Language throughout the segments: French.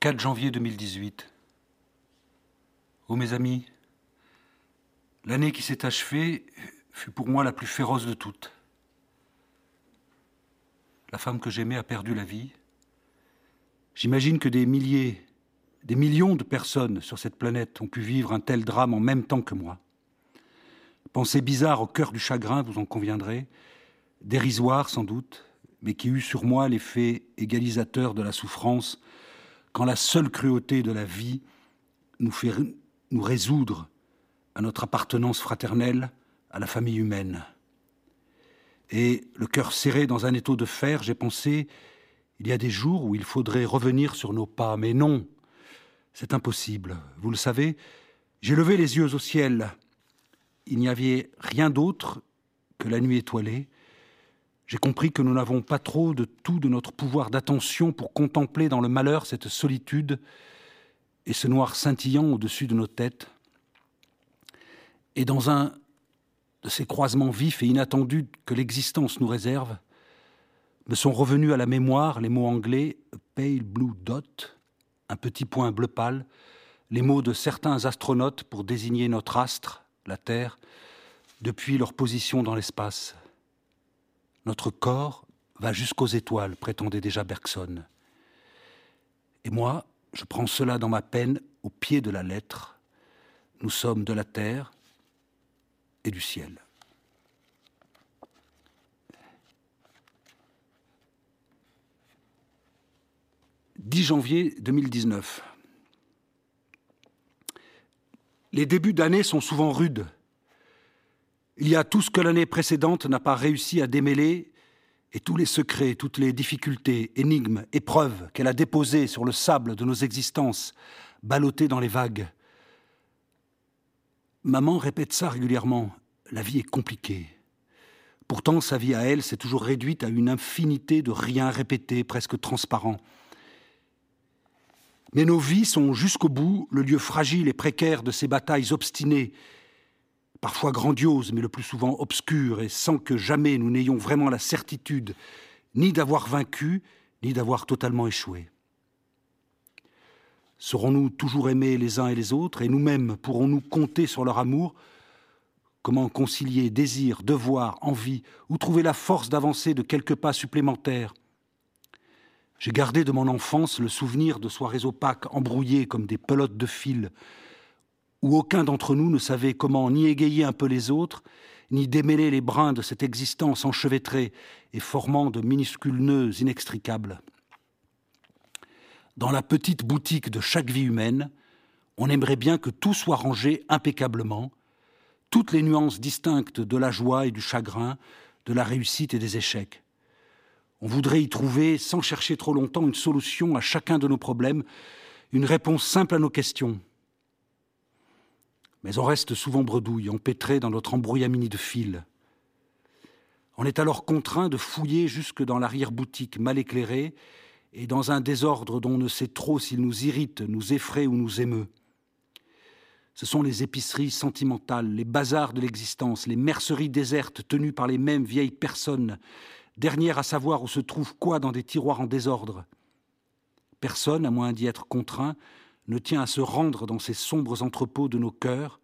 4 janvier 2018. Oh mes amis, l'année qui s'est achevée fut pour moi la plus féroce de toutes. La femme que j'aimais a perdu la vie. J'imagine que des milliers, des millions de personnes sur cette planète ont pu vivre un tel drame en même temps que moi. Pensée bizarre au cœur du chagrin, vous en conviendrez, dérisoire sans doute, mais qui eut sur moi l'effet égalisateur de la souffrance quand la seule cruauté de la vie nous fait nous résoudre à notre appartenance fraternelle à la famille humaine. Et le cœur serré dans un étau de fer, j'ai pensé, il y a des jours où il faudrait revenir sur nos pas, mais non, c'est impossible. Vous le savez, j'ai levé les yeux au ciel. Il n'y avait rien d'autre que la nuit étoilée, j'ai compris que nous n'avons pas trop de tout de notre pouvoir d'attention pour contempler dans le malheur cette solitude et ce noir scintillant au-dessus de nos têtes. Et dans un de ces croisements vifs et inattendus que l'existence nous réserve, me sont revenus à la mémoire les mots anglais pale blue dot, un petit point bleu pâle, les mots de certains astronautes pour désigner notre astre, la Terre, depuis leur position dans l'espace. Notre corps va jusqu'aux étoiles, prétendait déjà Bergson. Et moi, je prends cela dans ma peine au pied de la lettre. Nous sommes de la terre et du ciel. « 10 janvier 2019. Les débuts d'année sont souvent rudes. Il y a tout ce que l'année précédente n'a pas réussi à démêler et tous les secrets, toutes les difficultés, énigmes, épreuves qu'elle a déposées sur le sable de nos existences, ballottées dans les vagues. Maman répète ça régulièrement. La vie est compliquée. Pourtant, sa vie à elle s'est toujours réduite à une infinité de rien répétés, presque transparents. Mais nos vies sont jusqu'au bout le lieu fragile et précaire de ces batailles obstinées parfois grandiose, mais le plus souvent obscure, et sans que jamais nous n'ayons vraiment la certitude ni d'avoir vaincu, ni d'avoir totalement échoué. Serons-nous toujours aimés les uns et les autres, et nous-mêmes pourrons-nous compter sur leur amour? Comment concilier désir, devoir, envie, ou trouver la force d'avancer de quelques pas supplémentaires? J'ai gardé de mon enfance le souvenir de soirées opaques, embrouillées comme des pelotes de fil, où aucun d'entre nous ne savait comment ni égayer un peu les autres, ni démêler les brins de cette existence enchevêtrée et formant de minuscules nœuds inextricables. Dans la petite boutique de chaque vie humaine, on aimerait bien que tout soit rangé impeccablement, toutes les nuances distinctes de la joie et du chagrin, de la réussite et des échecs. On voudrait y trouver, sans chercher trop longtemps, une solution à chacun de nos problèmes, une réponse simple à nos questions, mais on reste souvent bredouille, empêtré dans notre embrouillamini de fil. On est alors contraint de fouiller jusque dans l'arrière-boutique mal éclairée et dans un désordre dont on ne sait trop s'il nous irrite, nous effraie ou nous émeut. Ce sont les épiceries sentimentales, les bazars de l'existence, les merceries désertes tenues par les mêmes vieilles personnes, dernières à savoir où se trouve quoi dans des tiroirs en désordre. Personne, à moins d'y être contraint, ne tient à se rendre dans ces sombres entrepôts de nos cœurs,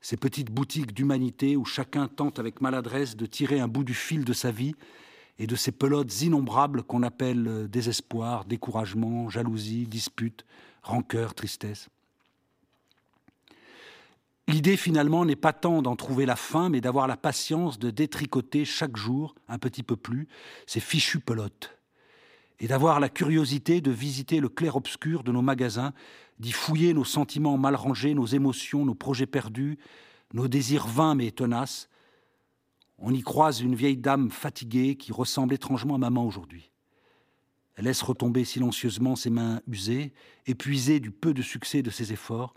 ces petites boutiques d'humanité où chacun tente avec maladresse de tirer un bout du fil de sa vie et de ces pelotes innombrables qu'on appelle euh, désespoir, découragement, jalousie, dispute, rancœur, tristesse. L'idée finalement n'est pas tant d'en trouver la fin, mais d'avoir la patience de détricoter chaque jour, un petit peu plus, ces fichues pelotes, et d'avoir la curiosité de visiter le clair-obscur de nos magasins d'y fouiller nos sentiments mal rangés, nos émotions, nos projets perdus, nos désirs vains mais tenaces. On y croise une vieille dame fatiguée qui ressemble étrangement à maman aujourd'hui. Elle laisse retomber silencieusement ses mains usées, épuisées du peu de succès de ses efforts.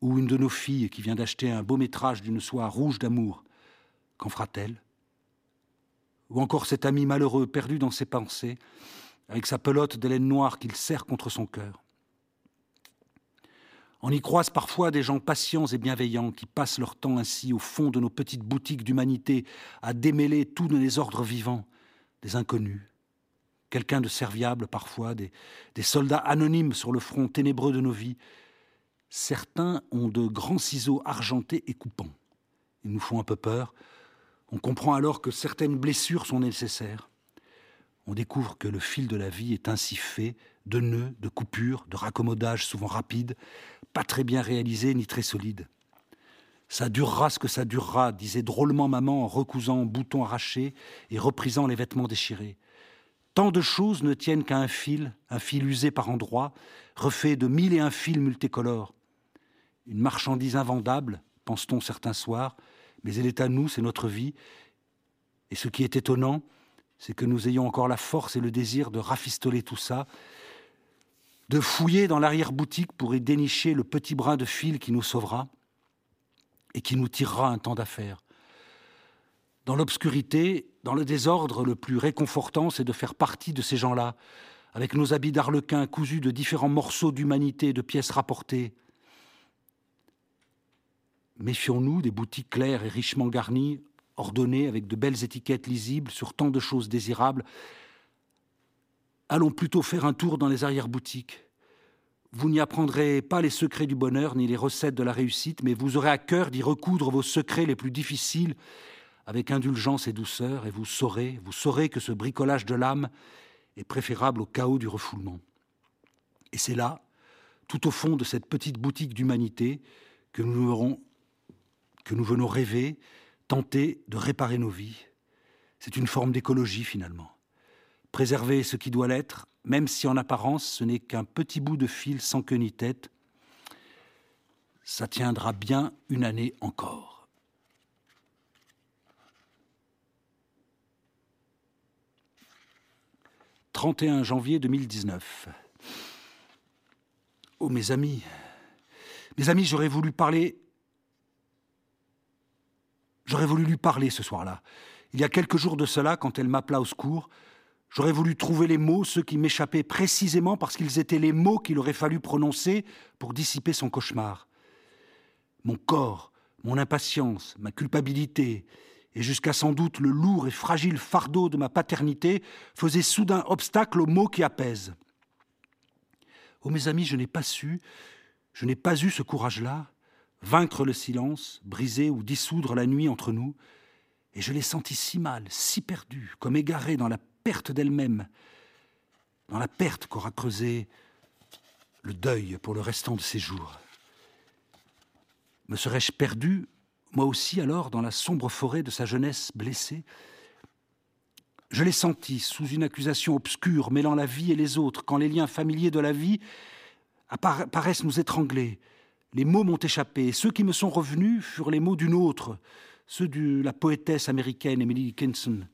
Ou une de nos filles qui vient d'acheter un beau métrage d'une soie rouge d'amour. Qu'en fera-t-elle? Ou encore cet ami malheureux perdu dans ses pensées, avec sa pelote laine noire qu'il serre contre son cœur. On y croise parfois des gens patients et bienveillants qui passent leur temps ainsi au fond de nos petites boutiques d'humanité à démêler tous les ordres vivants, des inconnus, quelqu'un de serviable parfois, des, des soldats anonymes sur le front ténébreux de nos vies. Certains ont de grands ciseaux argentés et coupants. Ils nous font un peu peur. On comprend alors que certaines blessures sont nécessaires. On découvre que le fil de la vie est ainsi fait, de nœuds, de coupures, de raccommodages souvent rapides, pas très bien réalisés ni très solides. Ça durera ce que ça durera, disait drôlement maman en recousant boutons arrachés et reprisant les vêtements déchirés. Tant de choses ne tiennent qu'à un fil, un fil usé par endroits, refait de mille et un fils multicolores. Une marchandise invendable, pense-t-on certains soirs, mais elle est à nous, c'est notre vie. Et ce qui est étonnant, c'est que nous ayons encore la force et le désir de rafistoler tout ça, de fouiller dans l'arrière-boutique pour y dénicher le petit brin de fil qui nous sauvera et qui nous tirera un temps d'affaires. Dans l'obscurité, dans le désordre, le plus réconfortant, c'est de faire partie de ces gens-là, avec nos habits d'arlequin cousus de différents morceaux d'humanité de pièces rapportées. Méfions-nous des boutiques claires et richement garnies, ordonnées avec de belles étiquettes lisibles sur tant de choses désirables. Allons plutôt faire un tour dans les arrière-boutiques. Vous n'y apprendrez pas les secrets du bonheur ni les recettes de la réussite, mais vous aurez à cœur d'y recoudre vos secrets les plus difficiles avec indulgence et douceur, et vous saurez, vous saurez que ce bricolage de l'âme est préférable au chaos du refoulement. Et c'est là, tout au fond de cette petite boutique d'humanité, que nous venons rêver, tenter de réparer nos vies. C'est une forme d'écologie finalement. Préserver ce qui doit l'être, même si en apparence ce n'est qu'un petit bout de fil sans queue ni tête, ça tiendra bien une année encore. « 31 janvier 2019. Oh mes amis, mes amis, j'aurais voulu parler J'aurais voulu lui parler ce soir-là. Il y a quelques jours de cela, quand elle m'appela au secours, j'aurais voulu trouver les mots, ceux qui m'échappaient précisément parce qu'ils étaient les mots qu'il aurait fallu prononcer pour dissiper son cauchemar. Mon corps, mon impatience, ma culpabilité, et jusqu'à sans doute le lourd et fragile fardeau de ma paternité faisaient soudain obstacle aux mots qui apaisent. Oh mes amis, je n'ai pas su, je n'ai pas eu ce courage-là, vaincre le silence, briser ou dissoudre la nuit entre nous, et je l'ai sentie si mal, si perdue, comme égarée dans la perte d'elle-même, dans la perte qu'aura creusé le deuil pour le restant de ses jours. Me serais-je perdu, moi aussi alors, dans la sombre forêt de sa jeunesse blessée? Je l'ai senti sous une accusation obscure mêlant la vie et les autres, quand les liens familiers de la vie paraissent nous étrangler, les mots m'ont échappé, ceux qui me sont revenus furent les mots d'une autre, ceux de la poétesse américaine Emily Dickinson.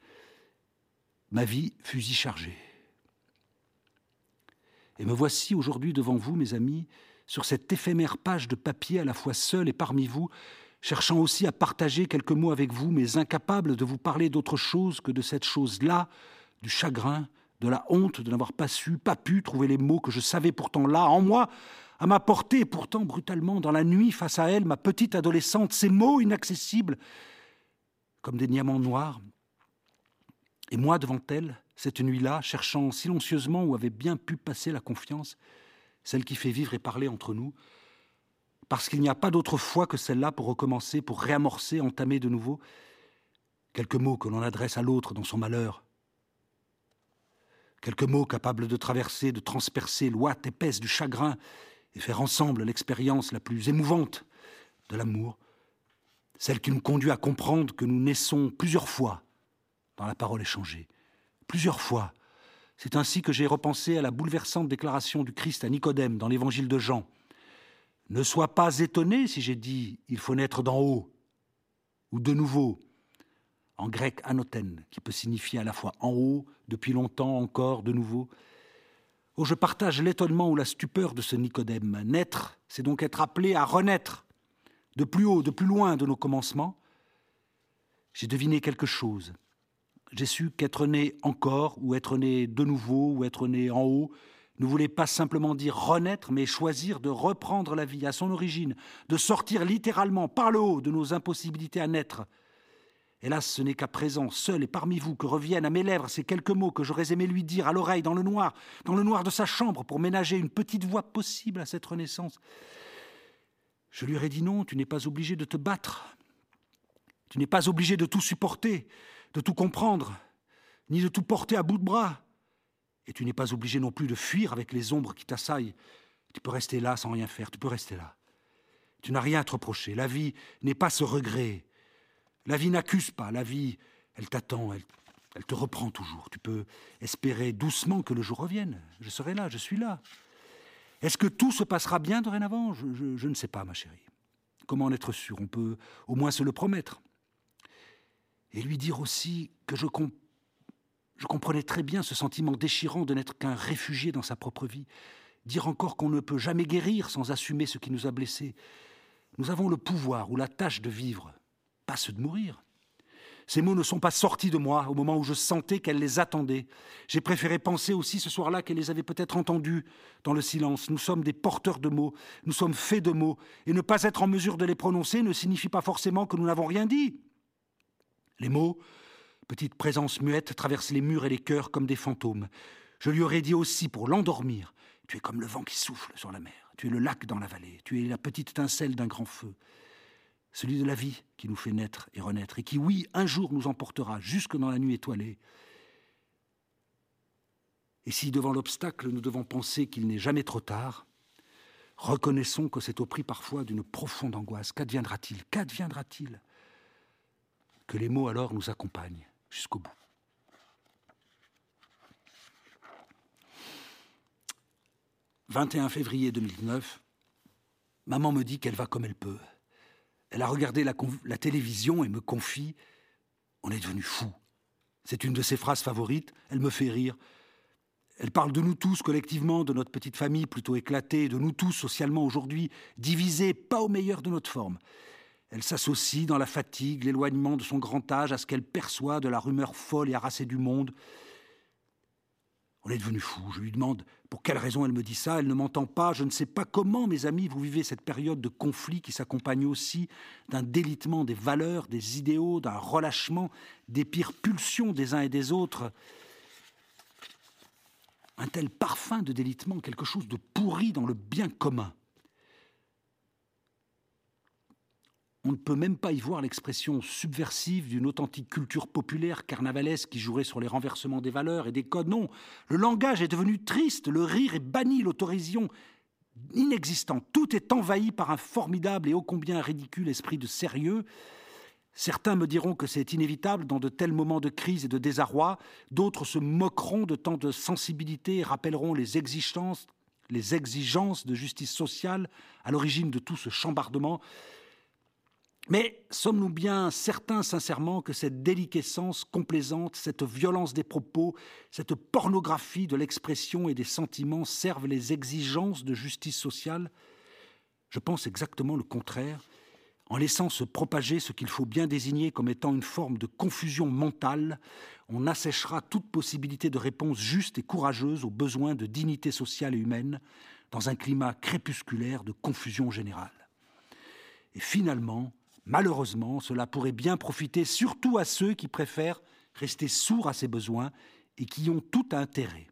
Ma vie fusil chargée. Et me voici aujourd'hui devant vous, mes amis, sur cette éphémère page de papier à la fois seul et parmi vous, cherchant aussi à partager quelques mots avec vous, mais incapable de vous parler d'autre chose que de cette chose-là, du chagrin, de la honte de n'avoir pas su, pas pu trouver les mots que je savais pourtant là, en moi, à ma portée, pourtant brutalement, dans la nuit, face à elle, ma petite adolescente, ces mots inaccessibles, comme des diamants noirs. Et moi, devant elle, cette nuit-là, cherchant silencieusement où avait bien pu passer la confiance, celle qui fait vivre et parler entre nous, parce qu'il n'y a pas d'autre foi que celle-là pour recommencer, pour réamorcer, entamer de nouveau quelques mots que l'on adresse à l'autre dans son malheur, quelques mots capables de traverser, de transpercer l'ouate épaisse du chagrin et faire ensemble l'expérience la plus émouvante de l'amour, celle qui nous conduit à comprendre que nous naissons plusieurs fois dans la parole échangée. Plusieurs fois. C'est ainsi que j'ai repensé à la bouleversante déclaration du Christ à Nicodème dans l'évangile de Jean. Ne sois pas étonné si j'ai dit il faut naître d'en haut ou de nouveau, en grec anoten, qui peut signifier à la fois en haut, depuis longtemps encore, de nouveau. Oh, je partage l'étonnement ou la stupeur de ce Nicodème. Naître, c'est donc être appelé à renaître, de plus haut, de plus loin de nos commencements. J'ai deviné quelque chose. J'ai su qu'être né encore, ou être né de nouveau, ou être né en haut, ne voulait pas simplement dire renaître, mais choisir de reprendre la vie à son origine, de sortir littéralement par le haut de nos impossibilités à naître, Hélas, ce n'est qu'à présent, seul et parmi vous, que reviennent à mes lèvres ces quelques mots que j'aurais aimé lui dire à l'oreille dans le noir, dans le noir de sa chambre, pour ménager une petite voix possible à cette renaissance. Je lui aurais dit non, tu n'es pas obligé de te battre. Tu n'es pas obligé de tout supporter, de tout comprendre, ni de tout porter à bout de bras. Et tu n'es pas obligé non plus de fuir avec les ombres qui t'assaillent. Tu peux rester là sans rien faire, tu peux rester là. Tu n'as rien à te reprocher. La vie n'est pas ce regret, la vie n'accuse pas, la vie, elle t'attend, elle, te reprend toujours. Tu peux espérer doucement que le jour revienne. Je serai là, je suis là. Est-ce que tout se passera bien dorénavant? Je, ne sais pas, ma chérie. Comment en être sûr? On peut au moins se le promettre. Et lui dire aussi que je, je comprenais très bien ce sentiment déchirant de n'être qu'un réfugié dans sa propre vie. Dire encore qu'on ne peut jamais guérir sans assumer ce qui nous a blessés. Nous avons le pouvoir ou la tâche de vivre pas ceux de mourir. Ces mots ne sont pas sortis de moi au moment où je sentais qu'elle les attendait. J'ai préféré penser aussi ce soir-là qu'elle les avait peut-être entendus dans le silence. Nous sommes des porteurs de mots, nous sommes faits de mots, et ne pas être en mesure de les prononcer ne signifie pas forcément que nous n'avons rien dit. Les mots, petite présence muette, traversent les murs et les cœurs comme des fantômes. Je lui aurais dit aussi pour l'endormir Tu es comme le vent qui souffle sur la mer, tu es le lac dans la vallée, tu es la petite étincelle d'un grand feu celui de la vie qui nous fait naître et renaître, et qui, oui, un jour nous emportera jusque dans la nuit étoilée. Et si devant l'obstacle nous devons penser qu'il n'est jamais trop tard, reconnaissons que c'est au prix parfois d'une profonde angoisse. Qu'adviendra-t-il? Qu'adviendra-t-il Que les mots alors nous accompagnent jusqu'au bout. « 21 février 2009, maman me dit qu'elle va comme elle peut. Elle a regardé la, télévision et me confie On est devenu fou. C'est une de ses phrases favorites. Elle me fait rire. Elle parle de nous tous collectivement, de notre petite famille plutôt éclatée, de nous tous socialement aujourd'hui, divisés, pas au meilleur de notre forme. Elle s'associe dans la fatigue, l'éloignement de son grand âge à ce qu'elle perçoit de la rumeur folle et harassée du monde, on est devenu fou. Je lui demande pour quelle raison elle me dit ça. Elle ne m'entend pas. Je ne sais pas comment, mes amis, vous vivez cette période de conflit qui s'accompagne aussi d'un délitement des valeurs, des idéaux, d'un relâchement des pires pulsions des uns et des autres. Un tel parfum de délitement, quelque chose de pourri dans le bien commun. On ne peut même pas y voir l'expression subversive d'une authentique culture populaire carnavalesque qui jouerait sur les renversements des valeurs et des codes. Non, le langage est devenu triste, le rire est banni, l'autorision inexistante. Tout est envahi par un formidable et ô combien ridicule esprit de sérieux. Certains me diront que c'est inévitable dans de tels moments de crise et de désarroi, d'autres se moqueront de tant de sensibilité et rappelleront les exigences, les exigences de justice sociale à l'origine de tout ce chambardement. Mais sommes-nous bien certains sincèrement que cette déliquescence complaisante, cette violence des propos, cette pornographie de l'expression et des sentiments servent les exigences de justice sociale? Je pense exactement le contraire. En laissant se propager ce qu'il faut bien désigner comme étant une forme de confusion mentale, on asséchera toute possibilité de réponse juste et courageuse aux besoins de dignité sociale et humaine dans un climat crépusculaire de confusion générale. Et finalement, Malheureusement, cela pourrait bien profiter surtout à ceux qui préfèrent rester sourds à ces besoins et qui ont tout intérêt.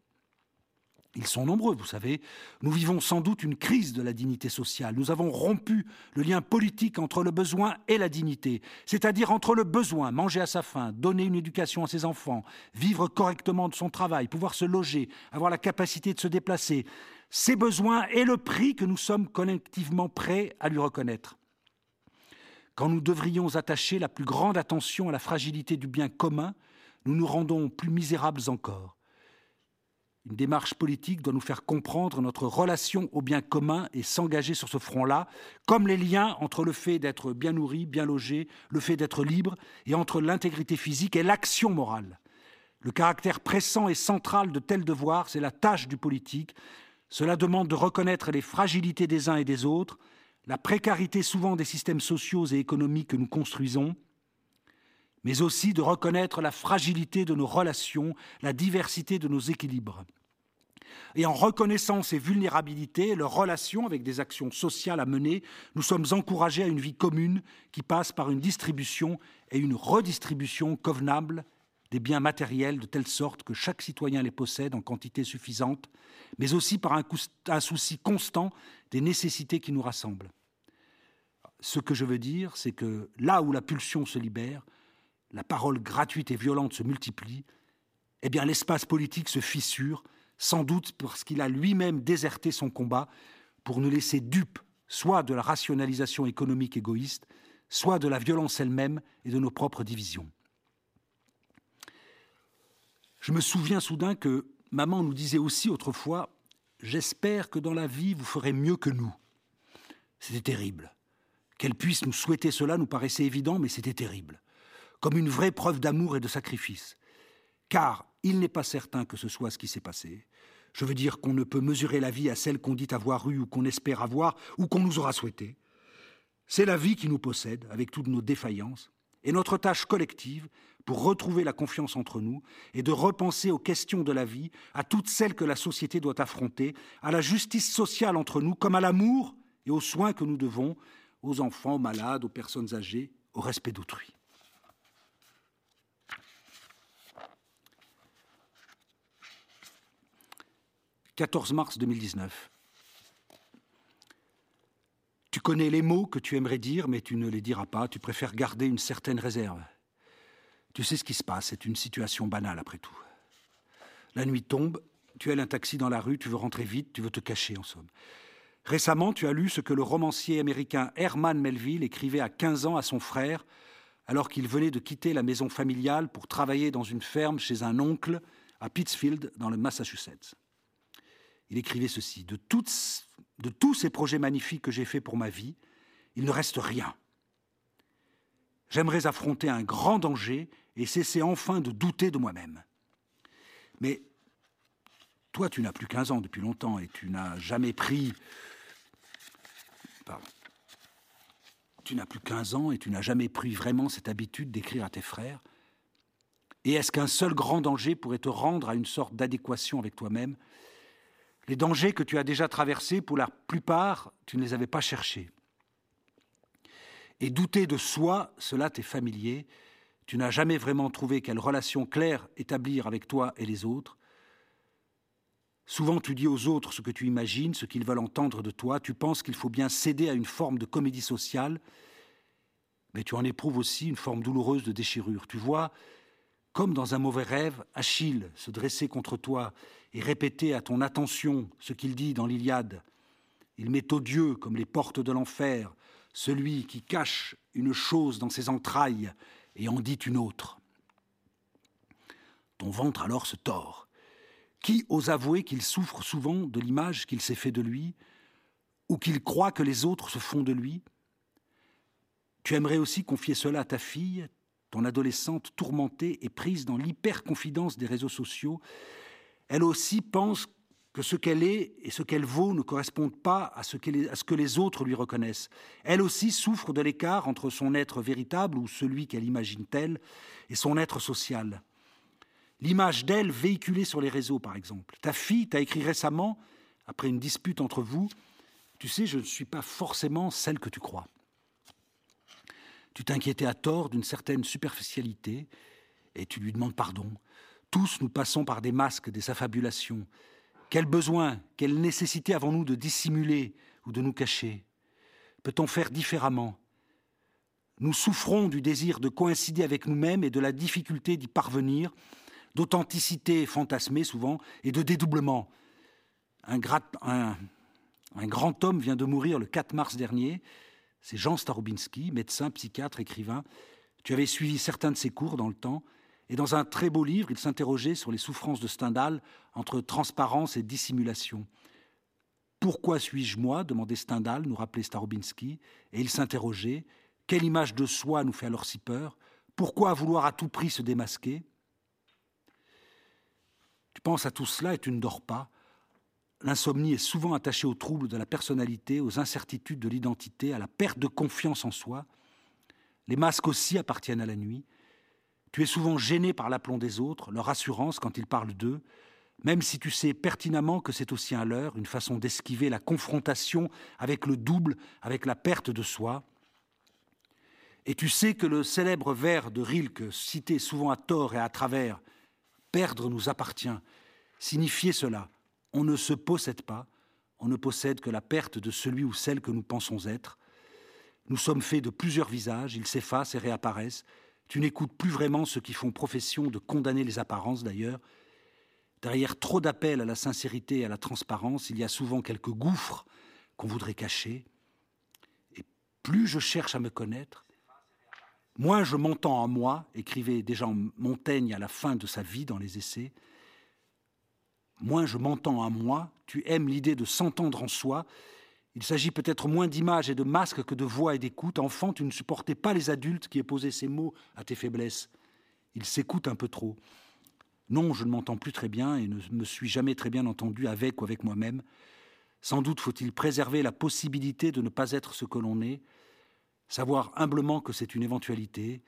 Ils sont nombreux, vous savez. Nous vivons sans doute une crise de la dignité sociale. Nous avons rompu le lien politique entre le besoin et la dignité, c'est-à-dire entre le besoin, manger à sa faim, donner une éducation à ses enfants, vivre correctement de son travail, pouvoir se loger, avoir la capacité de se déplacer, ces besoins et le prix que nous sommes collectivement prêts à lui reconnaître quand nous devrions attacher la plus grande attention à la fragilité du bien commun, nous nous rendons plus misérables encore. Une démarche politique doit nous faire comprendre notre relation au bien commun et s'engager sur ce front-là, comme les liens entre le fait d'être bien nourri, bien logé, le fait d'être libre, et entre l'intégrité physique et l'action morale. Le caractère pressant et central de tels devoirs, c'est la tâche du politique. Cela demande de reconnaître les fragilités des uns et des autres, la précarité souvent des systèmes sociaux et économiques que nous construisons, mais aussi de reconnaître la fragilité de nos relations, la diversité de nos équilibres. Et en reconnaissant ces vulnérabilités, leurs relations avec des actions sociales à mener, nous sommes encouragés à une vie commune qui passe par une distribution et une redistribution convenable des biens matériels de telle sorte que chaque citoyen les possède en quantité suffisante, mais aussi par un, un souci constant des nécessités qui nous rassemblent. Ce que je veux dire, c'est que là où la pulsion se libère, la parole gratuite et violente se multiplie, eh bien l'espace politique se fissure, sans doute parce qu'il a lui-même déserté son combat pour nous laisser dupes soit de la rationalisation économique égoïste, soit de la violence elle-même et de nos propres divisions. Je me souviens soudain que maman nous disait aussi autrefois J'espère que dans la vie vous ferez mieux que nous. C'était terrible. Qu'elle puisse nous souhaiter cela nous paraissait évident, mais c'était terrible. Comme une vraie preuve d'amour et de sacrifice. Car il n'est pas certain que ce soit ce qui s'est passé. Je veux dire qu'on ne peut mesurer la vie à celle qu'on dit avoir eue ou qu'on espère avoir ou qu'on nous aura souhaité. C'est la vie qui nous possède, avec toutes nos défaillances, et notre tâche collective, pour retrouver la confiance entre nous, est de repenser aux questions de la vie, à toutes celles que la société doit affronter, à la justice sociale entre nous, comme à l'amour et aux soins que nous devons aux enfants, aux malades, aux personnes âgées, au respect d'autrui. « 14 mars 2019. Tu connais les mots que tu aimerais dire, mais tu ne les diras pas. Tu préfères garder une certaine réserve. Tu sais ce qui se passe, c'est une situation banale après tout. La nuit tombe, tu as un taxi dans la rue, tu veux rentrer vite, tu veux te cacher en somme. Récemment, tu as lu ce que le romancier américain Herman Melville écrivait à 15 ans à son frère, alors qu'il venait de quitter la maison familiale pour travailler dans une ferme chez un oncle à Pittsfield, dans le Massachusetts. Il écrivait ceci De toutes de tous ces projets magnifiques que j'ai faits pour ma vie, il ne reste rien. J'aimerais affronter un grand danger et cesser enfin de douter de moi-même. Mais toi, tu n'as plus 15 ans depuis longtemps et tu n'as jamais pris... Pardon. Tu n'as plus 15 ans et tu n'as jamais pris vraiment cette habitude d'écrire à tes frères. Et est-ce qu'un seul grand danger pourrait te rendre à une sorte d'adéquation avec toi-même les dangers que tu as déjà traversés, pour la plupart, tu ne les avais pas cherchés. Et douter de soi, cela t'est familier. Tu n'as jamais vraiment trouvé quelle relation claire établir avec toi et les autres. Souvent tu dis aux autres ce que tu imagines, ce qu'ils veulent entendre de toi. Tu penses qu'il faut bien céder à une forme de comédie sociale, mais tu en éprouves aussi une forme douloureuse de déchirure. Tu vois, comme dans un mauvais rêve, Achille se dressait contre toi et répéter à ton attention ce qu'il dit dans l'Iliade. Il met odieux comme les portes de l'enfer celui qui cache une chose dans ses entrailles et en dit une autre. Ton ventre alors se tord. Qui ose avouer qu'il souffre souvent de l'image qu'il s'est fait de lui, ou qu'il croit que les autres se font de lui? Tu aimerais aussi confier cela à ta fille, ton adolescente tourmentée et prise dans l'hyper-confidence des réseaux sociaux, elle aussi pense que ce qu'elle est et ce qu'elle vaut ne correspondent pas à ce, à ce, que les autres lui reconnaissent. Elle aussi souffre de l'écart entre son être véritable ou celui qu'elle imagine tel et son être social. L'image d'elle véhiculée sur les réseaux, par exemple. Ta fille t'a écrit récemment, après une dispute entre vous, Tu sais, je ne suis pas forcément celle que tu crois. Tu t'inquiétais à tort d'une certaine superficialité et tu lui demandes pardon. Tous nous passons par des masques, des affabulations. Quel besoin, quelle nécessité avons-nous de dissimuler ou de nous cacher? Peut-on faire différemment? Nous souffrons du désir de coïncider avec nous-mêmes et de la difficulté d'y parvenir, d'authenticité fantasmée souvent et de dédoublement. Un, grand homme vient de mourir le 4 mars dernier. C'est Jean Starobinski, médecin, psychiatre, écrivain. Tu avais suivi certains de ses cours dans le temps. Et dans un très beau livre, il s'interrogeait sur les souffrances de Stendhal entre transparence et dissimulation. Pourquoi suis-je moi? demandait Stendhal, nous rappelait Starobinski, et il s'interrogeait quelle image de soi nous fait alors si peur? Pourquoi vouloir à tout prix se démasquer? Tu penses à tout cela et tu ne dors pas. L'insomnie est souvent attachée aux troubles de la personnalité, aux incertitudes de l'identité, à la perte de confiance en soi. Les masques aussi appartiennent à la nuit. Tu es souvent gêné par l'aplomb des autres, leur assurance quand ils parlent d'eux, même si tu sais pertinemment que c'est aussi un leurre, une façon d'esquiver la confrontation avec le double, avec la perte de soi. Et tu sais que le célèbre vers de Rilke, cité souvent à tort et à travers, Perdre nous appartient, signifiait cela. On ne se possède pas, on ne possède que la perte de celui ou celle que nous pensons être. Nous sommes faits de plusieurs visages, ils s'effacent et réapparaissent. Tu n'écoutes plus vraiment ceux qui font profession de condamner les apparences d'ailleurs, Derrière trop d'appels à la sincérité et à la transparence, il y a souvent quelques gouffres qu'on voudrait cacher. Et plus je cherche à me connaître, moins je m'entends en moi, écrivait déjà Montaigne à la fin de sa vie dans les essais, moins je m'entends en moi, tu aimes l'idée de s'entendre en soi, il s'agit peut-être moins d'images et de masques que de voix et d'écoute. Enfant, tu ne supportais pas les adultes qui opposaient ces mots à tes faiblesses. Ils s'écoutent un peu trop. Non, je ne m'entends plus très bien et ne me suis jamais très bien entendu avec ou avec moi-même. Sans doute faut-il préserver la possibilité de ne pas être ce que l'on est, savoir humblement que c'est une éventualité.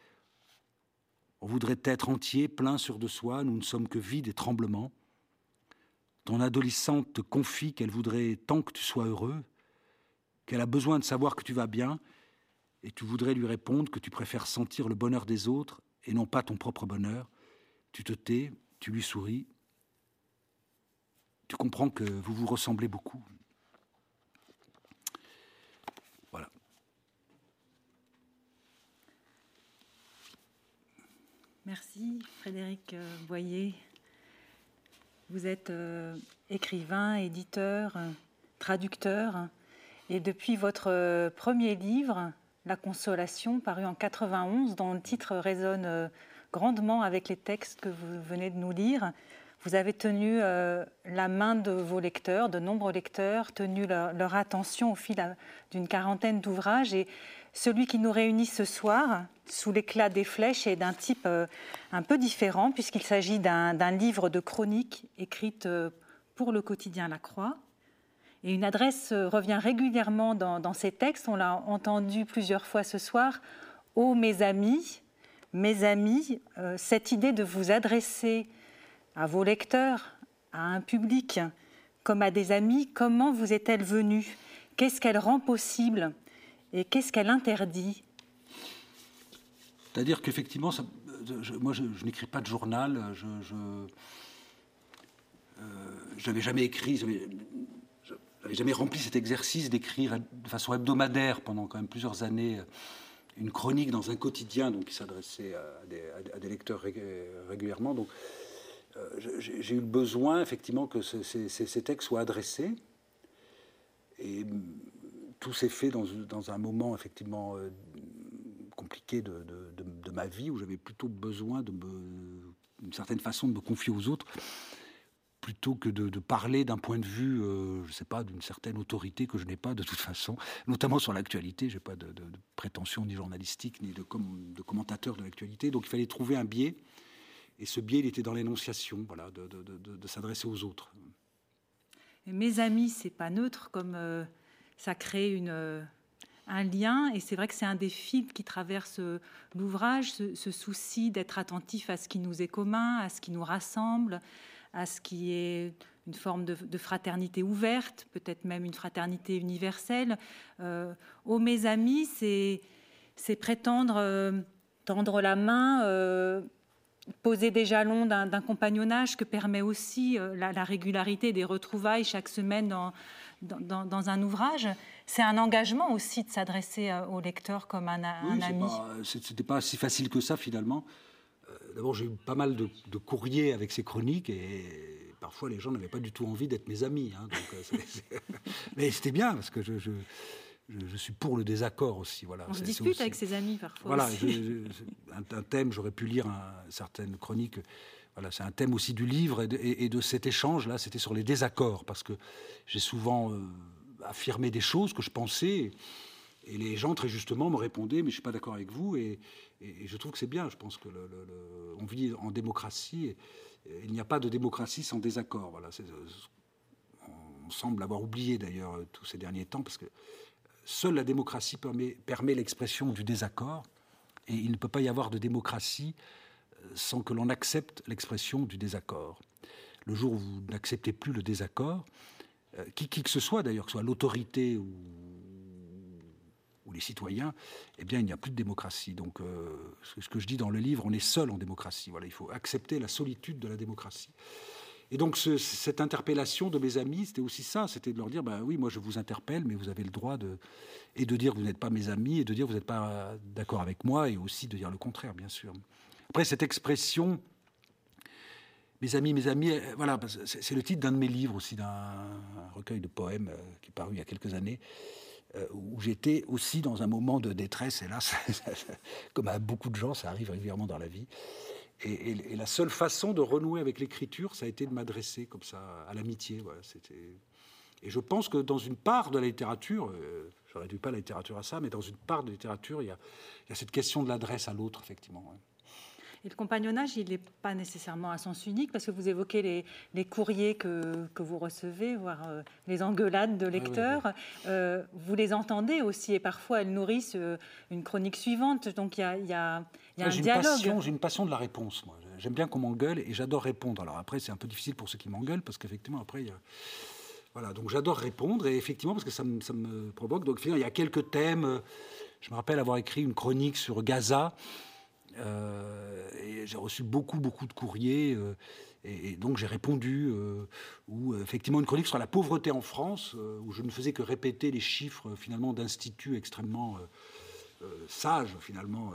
On voudrait être entier, plein sur de soi, nous ne sommes que vides et tremblements. Ton adolescente te confie qu'elle voudrait tant que tu sois heureux, qu'elle a besoin de savoir que tu vas bien, et tu voudrais lui répondre que tu préfères sentir le bonheur des autres et non pas ton propre bonheur. Tu te tais, tu lui souris. Tu comprends que vous vous ressemblez beaucoup. Voilà. Merci Frédéric euh, Boyer. Vous êtes euh, écrivain, éditeur, traducteur, et depuis votre euh, premier livre, La Consolation, paru en 91, dont le titre résonne grandement avec les textes que vous venez de nous lire. Vous avez tenu euh, la main de vos lecteurs, de nombreux lecteurs, tenu leur, attention au fil d'une quarantaine d'ouvrages. Et celui qui nous réunit ce soir, sous l'éclat des flèches, est d'un type euh, un peu différent, puisqu'il s'agit d'un livre de chroniques écrite euh, pour le quotidien La Croix. Et une adresse revient régulièrement dans, dans ces textes, on l'a entendu plusieurs fois ce soir. Ô mes amis, mes amis, euh, cette idée de vous adresser à vos lecteurs, à un public, comme à des amis, comment vous est-elle venue? Qu'est-ce qu'elle rend possible? Et qu'est-ce qu'elle interdit? C'est-à-dire qu'effectivement, moi je, n'écris pas de journal, je, n'avais euh, jamais écrit, je n'avais jamais rempli cet exercice d'écrire de façon hebdomadaire pendant quand même plusieurs années une chronique dans un quotidien donc, qui s'adressait à, des, lecteurs régulièrement. Donc, euh, j'ai eu le besoin, effectivement, que ces, textes soient adressés. Et tout s'est fait dans, un moment, effectivement, euh, compliqué de, ma vie, où j'avais plutôt besoin, d'une certaine façon, de me confier aux autres plutôt que de, parler d'un point de vue, euh, je ne sais pas, d'une certaine autorité que je n'ai pas de toute façon, notamment sur l'actualité. Je n'ai pas de, prétention ni journalistique ni de, de commentateur de l'actualité. Donc il fallait trouver un biais. Et ce biais, il était dans l'énonciation, voilà, de, s'adresser aux autres. mes amis, c'est pas neutre, comme euh, ça crée euh, un lien. Et c'est vrai que c'est un des fils qui traverse l'ouvrage, ce, souci d'être attentif à ce qui nous est commun, à ce qui nous rassemble, à ce qui est une forme de, fraternité ouverte, peut-être même une fraternité universelle. Euh, oh mes amis, c'est, prétendre euh, tendre la main, euh, poser des jalons d'un, compagnonnage que permet aussi euh, la, régularité des retrouvailles chaque semaine dans, un ouvrage. C'est un engagement aussi de s'adresser au lecteur comme un, un ami. Ce c'était pas si facile que ça finalement. Euh, d'abord, j'ai eu pas mal de, courriers avec ces chroniques et parfois les gens n'avaient pas du tout envie d'être mes amis. Hein, euh, mais c'était bien parce que je, je, suis pour le désaccord aussi. Voilà. On se dispute avec ses amis parfois. Voilà, un, thème, j'aurais pu lire certaines chroniques. Voilà, c'est un thème aussi du livre et de, cet échange là. C'était sur les désaccords parce que j'ai souvent euh, affirmé des choses que je pensais. Et les gens, très justement, me répondaient, mais je ne suis pas d'accord avec vous. Et, je trouve que c'est bien. Je pense que vit en démocratie. Et, il n'y a pas de démocratie sans désaccord. Voilà, on semble avoir oublié d'ailleurs tous ces derniers temps, parce que seule la démocratie permet, l'expression du désaccord. Et il ne peut pas y avoir de démocratie sans que l'on accepte l'expression du désaccord. le jour où vous n'acceptez plus le désaccord, qui, qui que ce soit d'ailleurs, que ce soit l'autorité ou les citoyens, eh bien, il n'y a plus de démocratie. Donc, euh, ce que je dis dans le livre, on est seul en démocratie. Voilà, il faut accepter la solitude de la démocratie. Et donc, cette interpellation de mes amis, c'était aussi ça, c'était de leur dire, ben oui, moi je vous interpelle, mais vous avez le droit de et de dire vous n'êtes pas mes amis, et de dire vous n'êtes pas d'accord avec moi, et aussi de dire le contraire, bien sûr. Après, cette expression, mes amis, mes amis, euh, voilà, c'est le titre d'un de mes livres aussi, d'un recueil de poèmes euh, qui est paru il y a quelques années. Euh, où j'étais aussi dans un moment de détresse, et comme à beaucoup de gens, ça arrive régulièrement dans la vie. Et, la seule façon de renouer avec l'écriture, ça a été de m'adresser comme ça à l'amitié. Voilà, et je pense que dans une part de la littérature, je ne réduis pas la littérature à ça, mais dans une part de la littérature, il y a cette question de l'adresse à l'autre, effectivement. Et le compagnonnage, il n'est pas nécessairement à sens unique, parce que vous évoquez les, courriers que, que, vous recevez, voire euh, les engueulades de lecteurs. Euh, vous les entendez aussi, et parfois elles nourrissent euh, une chronique suivante. Donc il y a, y a, y a un dialogue. J'ai une passion de la réponse, moi. J'aime bien qu'on m'engueule et j'adore répondre. Alors après, c'est un peu difficile pour ceux qui m'engueulent, parce qu'effectivement, après, il y a... Voilà, donc j'adore répondre, et effectivement, parce que ça me, ça me provoque. Donc, il y a quelques thèmes. Je me rappelle avoir écrit une chronique sur Gaza. Euh, et j'ai reçu beaucoup, beaucoup de courriers. Euh, et, donc j'ai répondu, euh, ou effectivement une chronique sur la pauvreté en France, où je ne faisais que répéter les chiffres finalement d'instituts extrêmement sages finalement,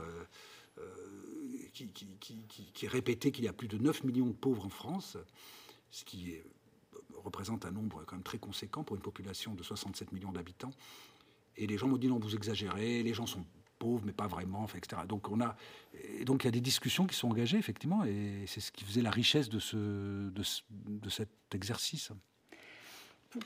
qui, qui, qu'il y a plus de 9 millions de pauvres en France, ce qui représente un nombre quand même très conséquent pour une population de 67 millions d'habitants. Et les gens m'ont dit non, vous exagérez, les gens sont pauvres, mais pas vraiment, etc. Donc on a, donc il y a des discussions qui sont engagées effectivement, et c'est ce qui faisait la richesse de ce, de, cet exercice.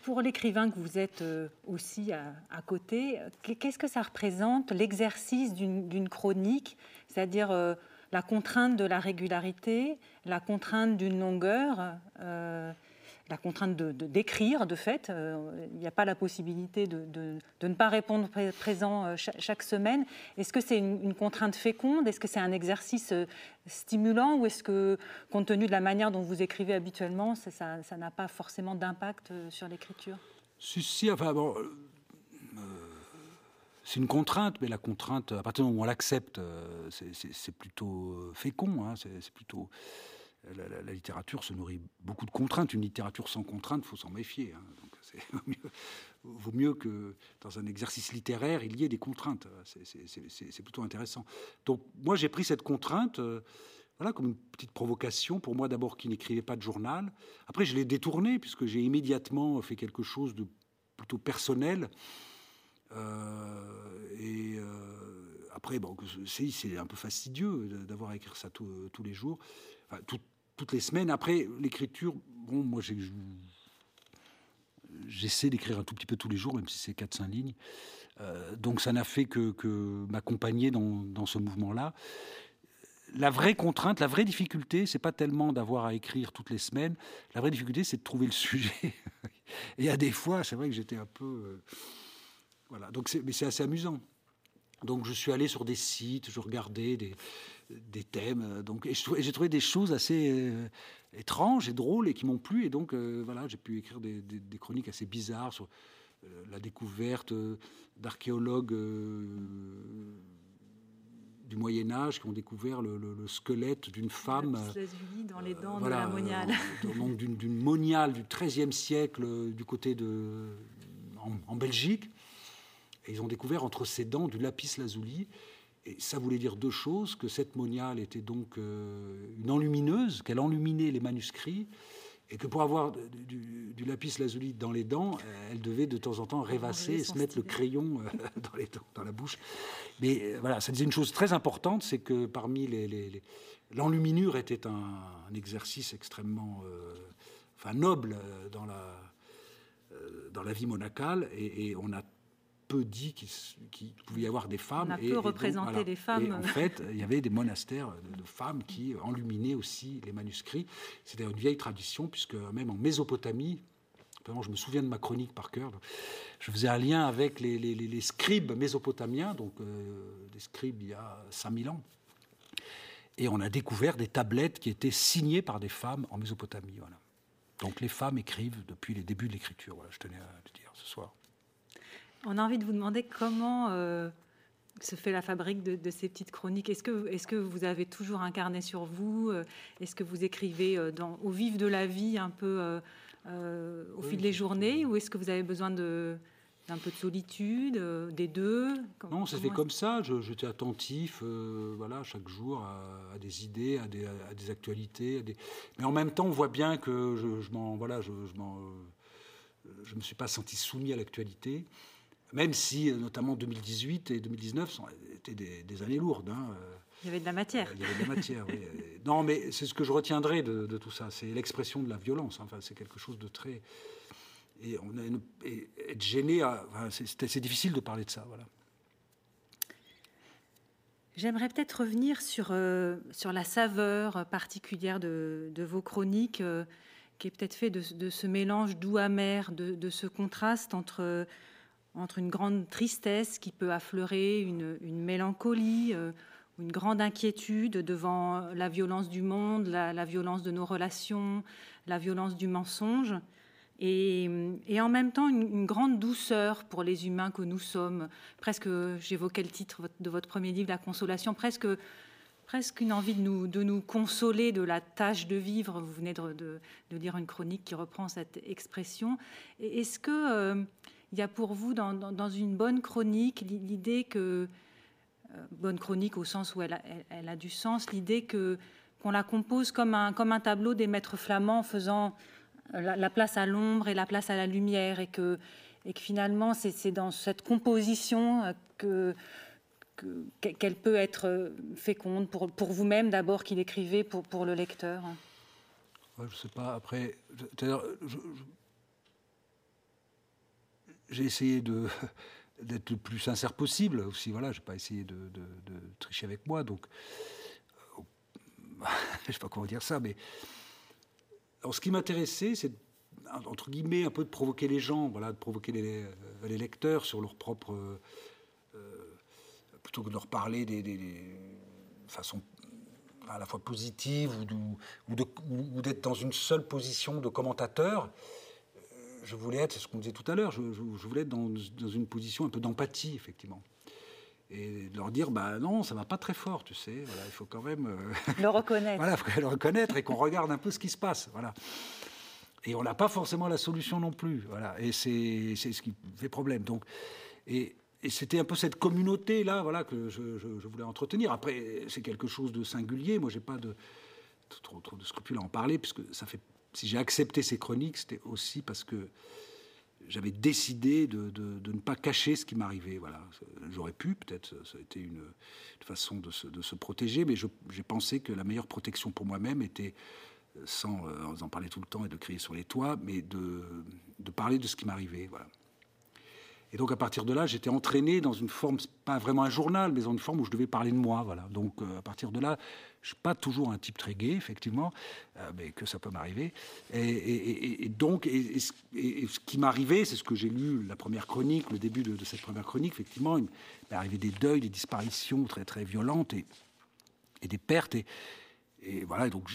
Pour, l'écrivain que vous êtes euh, aussi à, côté, qu'est-ce que ça représente l'exercice d'une chronique, c'est-à-dire euh, la contrainte de la régularité, la contrainte d'une longueur euh, la contrainte de, d'écrire, de, fait. Euh, il n'y a pas la possibilité de, de, ne pas répondre présent euh, chaque, semaine. Est-ce que c'est une, contrainte féconde? Est-ce que c'est un exercice euh, stimulant? Ou est-ce que, compte tenu de la manière dont vous écrivez habituellement, ça, n'a pas forcément d'impact sur l'écriture? C'est une contrainte, mais la contrainte, à partir du moment où on l'accepte, c'est, plutôt fécond, hein, c'est plutôt la, littérature se nourrit beaucoup de contraintes. Une littérature sans contraintes, il faut s'en méfier. Hein. Donc, vaut mieux que dans un exercice littéraire, il y ait des contraintes. C'est plutôt intéressant. Donc moi, j'ai pris cette contrainte euh, voilà, comme une petite provocation pour moi d'abord qui n'écrivait pas de journal. Après, je l'ai détourné puisque j'ai immédiatement fait quelque chose de plutôt personnel. Euh, et euh, après, bon, c'est un peu fastidieux d'avoir à écrire ça tous les jours. Toutes les semaines. Après, l'écriture, bon, moi, j'essaie d'écrire un tout petit peu tous les jours, même si c'est 4-5 lignes. Euh, donc ça n'a fait que, m'accompagner dans, ce mouvement-là. La vraie contrainte, la vraie difficulté, c'est pas tellement d'avoir à écrire toutes les semaines. La vraie difficulté, c'est de trouver le sujet. Et à des fois, c'est vrai que j'étais un peu, euh, voilà. Donc, mais c'est assez amusant. Donc je suis allé sur des sites, je regardais des, des thèmes. Euh, donc, et j'ai trouvé des choses assez euh, étranges et drôles et qui m'ont plu. Et donc, euh, voilà, j'ai pu écrire des, chroniques assez bizarres sur la découverte d'archéologues du Moyen Âge qui ont découvert le, squelette d'une femme. dans les dents de la moniale. donc d'une moniale du XIIIe siècle du côté de en, Belgique. Et ils ont découvert entre ses dents du lapis lazuli. Et ça voulait dire deux choses, que cette moniale était donc euh, une enlumineuse, qu'elle enluminait les manuscrits, et que pour avoir du, lapis lazuli dans les dents, euh, elle devait de temps en temps rêvasser et se mettre le crayon euh, dans, les dans la bouche. Mais voilà, ça disait une chose très importante, c'est que parmi les... L'enluminure était un, exercice extrêmement enfin, noble dans la, dans la vie monacale, et, et on a peu dit qu'il pouvait y avoir des femmes. On a peu représenté les femmes. en fait, il y avait des monastères de, femmes qui enluminaient aussi les manuscrits. C'était une vieille tradition, puisque même en Mésopotamie, je me souviens de ma chronique par cœur, je faisais un lien avec les, scribes mésopotamiens, donc euh, des scribes il y a 5000 ans. Et on a découvert des tablettes qui étaient signées par des femmes en Mésopotamie. Voilà. Donc les femmes écrivent depuis les débuts de l'écriture. Voilà, je tenais à le dire ce soir. On a envie de vous demander comment euh, se fait la fabrique de, ces petites chroniques. Est-ce que, est que vous avez toujours un carnet sur vous euh, Est-ce que vous écrivez euh, dans, au vif de la vie un peu au fil des journées Ou est-ce que vous avez besoin de un peu de solitude, des deux? Non, ça fait comme ça. J'étais attentif, voilà, chaque jour à, des idées, à des, à des actualités. des... Mais en même temps, on voit bien que je, je m'en, voilà, je, je, je me suis pas senti soumis à l'actualité. Même si, euh, notamment 2018 et 2019 étaient des, années lourdes. Hein, euh. Il y avait de la matière. Il y avait de la matière, oui. Non, mais c'est ce que je retiendrai de, tout ça. C'est l'expression de la violence. Enfin, c'est quelque chose de très. Et, on a être gêné, c'est difficile de parler de ça. Voilà. J'aimerais peut-être revenir sur, euh, sur la saveur particulière de, vos chroniques, qui est peut-être fait de, ce mélange doux-amer, de, de, ce contraste entre entre une grande tristesse qui peut affleurer une, mélancolie euh, une grande inquiétude devant la violence du monde, la, violence de nos relations, la violence du mensonge, et, en même temps une, grande douceur pour les humains que nous sommes. Presque, j'évoquais le titre de votre premier livre, La Consolation, presque, presque une envie de nous, de nous consoler de la tâche de vivre. Vous venez de, de, lire une chronique qui reprend cette expression. Est-ce que... Euh, il y a pour vous dans, une bonne chronique l'idée que, euh, bonne chronique au sens où elle a, du sens, l'idée que qu'on la compose comme un, comme un tableau des maîtres flamands faisant la, place à l'ombre et la place à la lumière et que, et que finalement c'est dans cette composition euh, que qu'elle peut être féconde pour, pour vous-même d'abord qu'il écrivait pour, pour le lecteur Je ne sais pas. Après, j'ai essayé de d'être le plus sincère possible aussi. Voilà, j'ai pas essayé de, tricher avec moi, donc je sais pas comment dire ça, mais ce qui m'intéressait, c'est entre guillemets un peu de provoquer les gens, voilà, de provoquer les, lecteurs sur leur propre, euh, plutôt que de leur parler des, des, façons à la fois positives ou d'être dans une seule position de commentateur je voulais être, c'est ce qu'on disait tout à l'heure, je, voulais être dans, une position un peu d'empathie, effectivement. Et de leur dire, bah non, ça va pas très fort, tu sais. il faut quand même euh, le reconnaître. voilà, il faut le reconnaître et qu'on regarde un peu ce qui se passe. Voilà. Et on n'a pas forcément la solution non plus. Voilà. Et c'est ce qui fait problème. Donc, et, c'était un peu cette communauté là, voilà, que je, voulais entretenir. Après, c'est quelque chose de singulier. Moi, j'ai pas de trop, trop de scrupules à en parler, puisque ça fait si j'ai accepté ces chroniques, c'était aussi parce que j'avais décidé de, ne pas cacher ce qui m'arrivait. Voilà, j'aurais pu, peut-être, ça a été une, façon de se, protéger, mais j'ai pensé que la meilleure protection pour moi-même était, sans euh, en parler tout le temps et de crier sur les toits, mais de, de parler de ce qui m'arrivait. Voilà. Et donc à partir de là, j'étais entraîné dans une forme, pas vraiment un journal, mais dans une forme où je devais parler de moi. Voilà. Donc euh, à partir de là, je suis pas toujours un type très gai, effectivement, euh, mais que ça peut m'arriver. Et, donc, ce qui m'arrivait, c'est ce que j'ai lu, la première chronique, le début de, cette première chronique, effectivement, il m'est arrivé des deuils, des disparitions très très violentes et, des pertes. Et, voilà, donc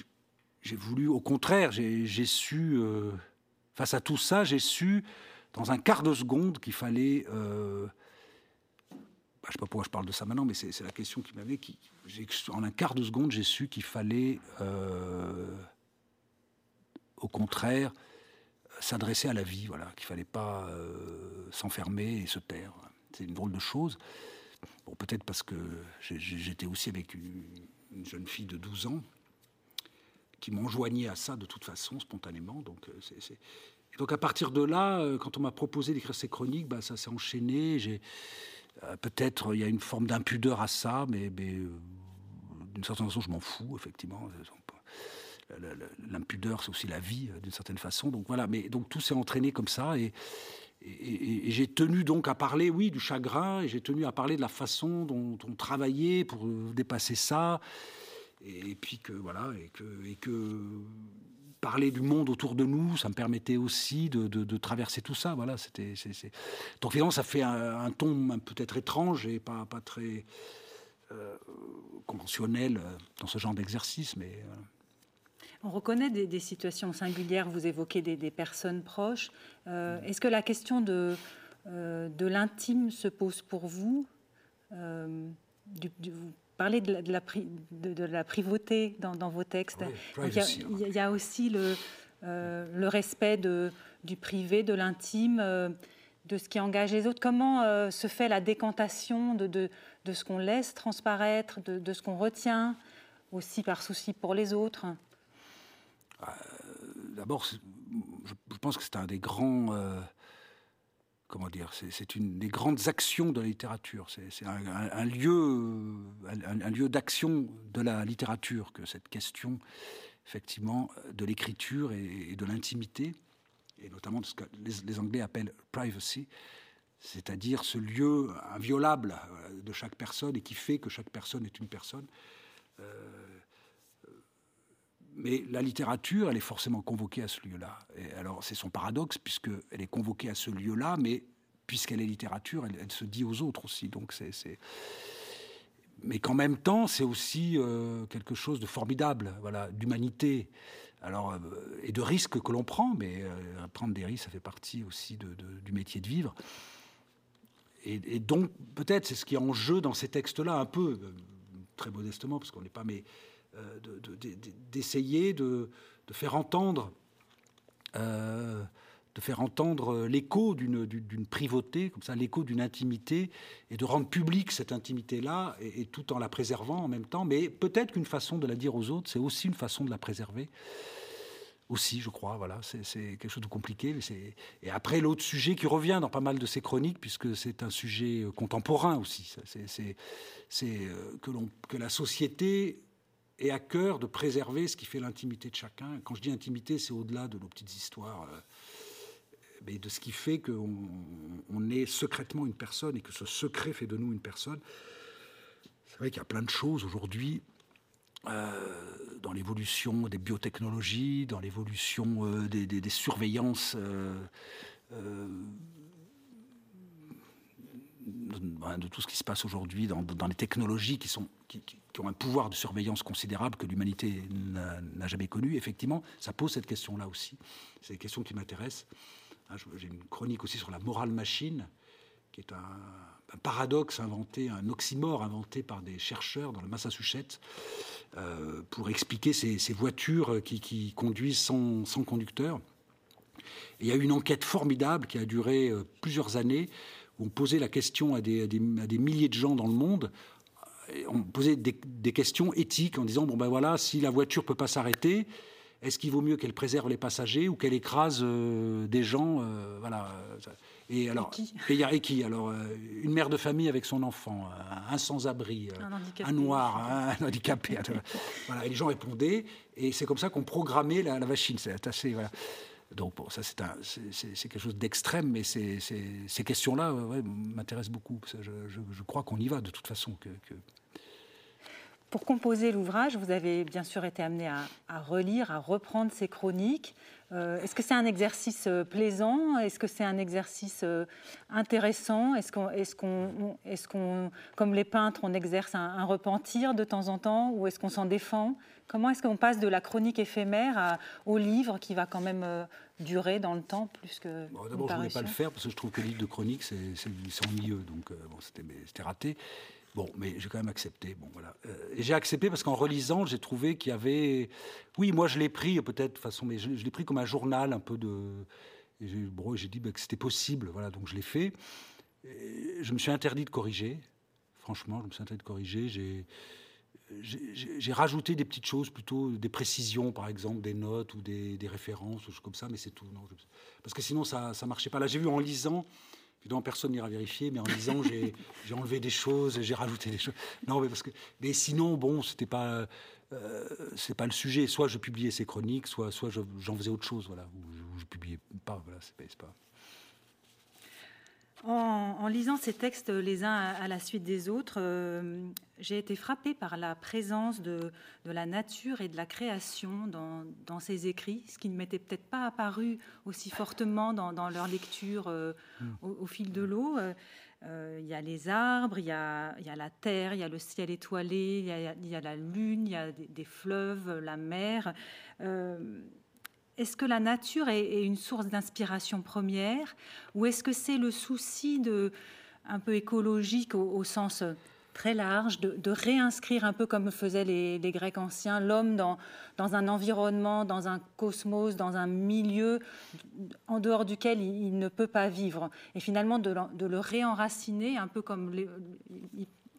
j'ai voulu, au contraire, j'ai su, euh, face à tout ça, j'ai su dans un quart de seconde qu'il fallait. Euh, bah, je ne sais pas pourquoi je parle de ça maintenant, mais c'est la question qui m'avait. En un quart de seconde, j'ai su qu'il fallait, euh, au contraire, s'adresser à la vie, voilà, qu'il fallait pas euh, s'enfermer et se taire. C'est une drôle de chose. Bon, peut-être parce que j'étais aussi avec une, une, jeune fille de 12 ans qui m'enjoignait à ça de toute façon, spontanément. Donc, c'est donc à partir de là, euh, quand on m'a proposé d'écrire ces chroniques, bah, ça s'est enchaîné. J'ai euh, peut-être il y a une forme d'impudeur à ça, mais, euh, d'une certaine façon, je m'en fous effectivement. L'impudeur, c'est aussi la vie d'une certaine façon. Donc voilà, mais donc tout s'est entraîné comme ça et, et, j'ai tenu donc à parler, oui, du chagrin, et j'ai tenu à parler de la façon dont on travaillait pour dépasser ça, et, puis que voilà, et que, et que parler du monde autour de nous, ça me permettait aussi de, traverser tout ça. Voilà, c'était, Donc finalement, ça fait un, ton peut-être étrange et pas, pas très euh, conventionnel euh, dans ce genre d'exercice, mais. On reconnaît des, situations singulières, vous évoquez des, personnes proches. Euh, est-ce que la question de, euh, de l'intime se pose pour vous Vous parlez de la, de la, de, la privauté dans, vos textes. il, y a, aussi le, le respect de, du privé, de l'intime de ce qui engage les autres. Comment se fait la décantation de, ce qu'on laisse transparaître, de, ce qu'on retient, aussi par souci pour les autres? Euh, D'abord, je, pense que c'est un des grands. Comment dire C'est une des grandes actions de la littérature. C'est un, lieu, un, lieu d'action de la littérature que cette question, effectivement, de l'écriture et, de l'intimité, et notamment de ce que les Anglais appellent privacy, c'est-à-dire ce lieu inviolable euh, de chaque personne et qui fait que chaque personne est une personne. Euh, mais la littérature, elle est forcément convoquée à ce lieu-là. Et alors, c'est son paradoxe, puisqu'elle est convoquée à ce lieu-là, mais puisqu'elle est littérature, elle, se dit aux autres aussi. Donc, c'est. Mais qu'en même temps, c'est aussi euh, quelque chose de formidable, voilà, d'humanité. Alors, et de risques que l'on prend, mais prendre des risques, ça fait partie aussi du métier de vivre et, donc, peut-être, c'est ce qui est en jeu dans ces textes-là, un peu, euh, très modestement, parce qu'on n'est pas, euh, d'essayer de, faire entendre. Euh, de entendre l'écho d'une privauté, comme ça, l'écho d'une intimité, et de rendre publique cette intimité-là, et, tout en la préservant en même temps. Mais peut-être qu'une façon de la dire aux autres, c'est aussi une façon de la préserver aussi, je crois. Voilà, c'est quelque chose de compliqué. Et après, l'autre sujet qui revient dans pas mal de ces chroniques, puisque c'est un sujet euh, contemporain aussi, c'est euh, que la société ait à cœur de préserver ce qui fait l'intimité de chacun. Quand je dis intimité, c'est au-delà de nos petites histoires. Euh, mais de ce qui fait qu'on on est secrètement une personne et que ce secret fait de nous une personne. C'est vrai qu'il y a plein de choses aujourd'hui euh, dans l'évolution des biotechnologies, dans l'évolution euh, des, surveillances euh, de tout ce qui se passe aujourd'hui dans, les technologies qui, sont, ont un pouvoir de surveillance considérable que l'humanité n'a jamais connu, effectivement, ça pose cette question-là aussi. C'est des questions qui m'intéressent. Hein, j'ai une chronique aussi sur la morale machine, qui est un, paradoxe inventé, un oxymore inventé par des chercheurs dans le Massachusetts euh, pour expliquer ces, voitures qui, conduisent sans, conducteur. il y a eu une enquête formidable qui a duré euh, plusieurs années, où on posait la question à des, milliers de gens dans le monde. On posait des, des, questions éthiques en disant bon ben voilà, si la voiture peut pas s'arrêter, est-ce qu'il vaut mieux qu'elle préserve les passagers ou qu'elle écrase euh, des gens euh, Voilà. Et alors, et qui? Alors, euh, une mère de famille avec son enfant, un sans-abri, un, noir, un, handicapé. voilà. Et les gens répondaient, et c'est comme ça qu'on programmait la, machine. C'est assez. Voilà. Donc, bon, ça, c'est quelque chose d'extrême, mais ces questions-là m'intéressent beaucoup. Je, je, crois qu'on y va de toute façon. que, que pour composer l'ouvrage, vous avez bien sûr été amené à, relire, à reprendre ces chroniques. Euh, est-ce que c'est un exercice euh, plaisant? Est-ce que c'est un exercice euh, intéressant? Est-ce qu'on, est qu'on, est qu'on, comme les peintres, on exerce un, repentir de temps en temps Ou est-ce qu'on s'en défend? Comment est-ce qu'on passe de la chronique éphémère au livre qui va quand même durer dans le temps plus que. d'abord, je ne voulais pas le faire parce que je trouve que le livre de chronique, c'est, ennuyeux. Donc, c'était, c'était raté. Bon, mais j'ai quand même accepté. Bon, voilà. Euh, j'ai accepté parce qu'en relisant, j'ai trouvé qu'il y avait. Oui, moi, je l'ai pris peut-être façon, mais je, l'ai pris comme un journal un peu de. J'ai dit bah, que c'était possible, voilà, donc je l'ai fait. je me suis interdit de corriger. Franchement, je me suis interdit de corriger. J'ai j'ai rajouté des petites choses, plutôt des précisions, par exemple, des notes ou des, références, ou choses comme ça, mais c'est tout. Parce que sinon, ça ne marchait pas. Là, j'ai vu en lisant, Personne n'ira vérifier, mais en disant j'ai, j'ai enlevé des choses, j'ai rajouté des choses. Non, mais parce que, mais sinon, bon, c'était pas, euh, c'est pas le sujet. Soit je publiais ces chroniques, soit, soit j'en faisais autre chose, voilà, ou je, publiais pas, voilà, c'est pas, En, lisant ces textes les uns à, la suite des autres, euh, j'ai été frappée par la présence de, la nature et de la création dans, ces écrits, ce qui ne m'était peut-être pas apparu aussi fortement dans, leur lecture euh, hmm. au, fil de l'eau. Euh, il y a les arbres, il y a, la terre, il y a le ciel étoilé, il y a, la lune, il y a des, fleuves, la mer. Est-ce que la nature est, une source d'inspiration première ou est-ce que c'est le souci de, un peu écologique au, sens très large, de, réinscrire un peu comme faisaient les, Grecs anciens, l'homme dans, dans, un environnement, dans un cosmos, dans un milieu en dehors duquel il, ne peut pas vivre? Et finalement de, le réenraciner, un peu comme les,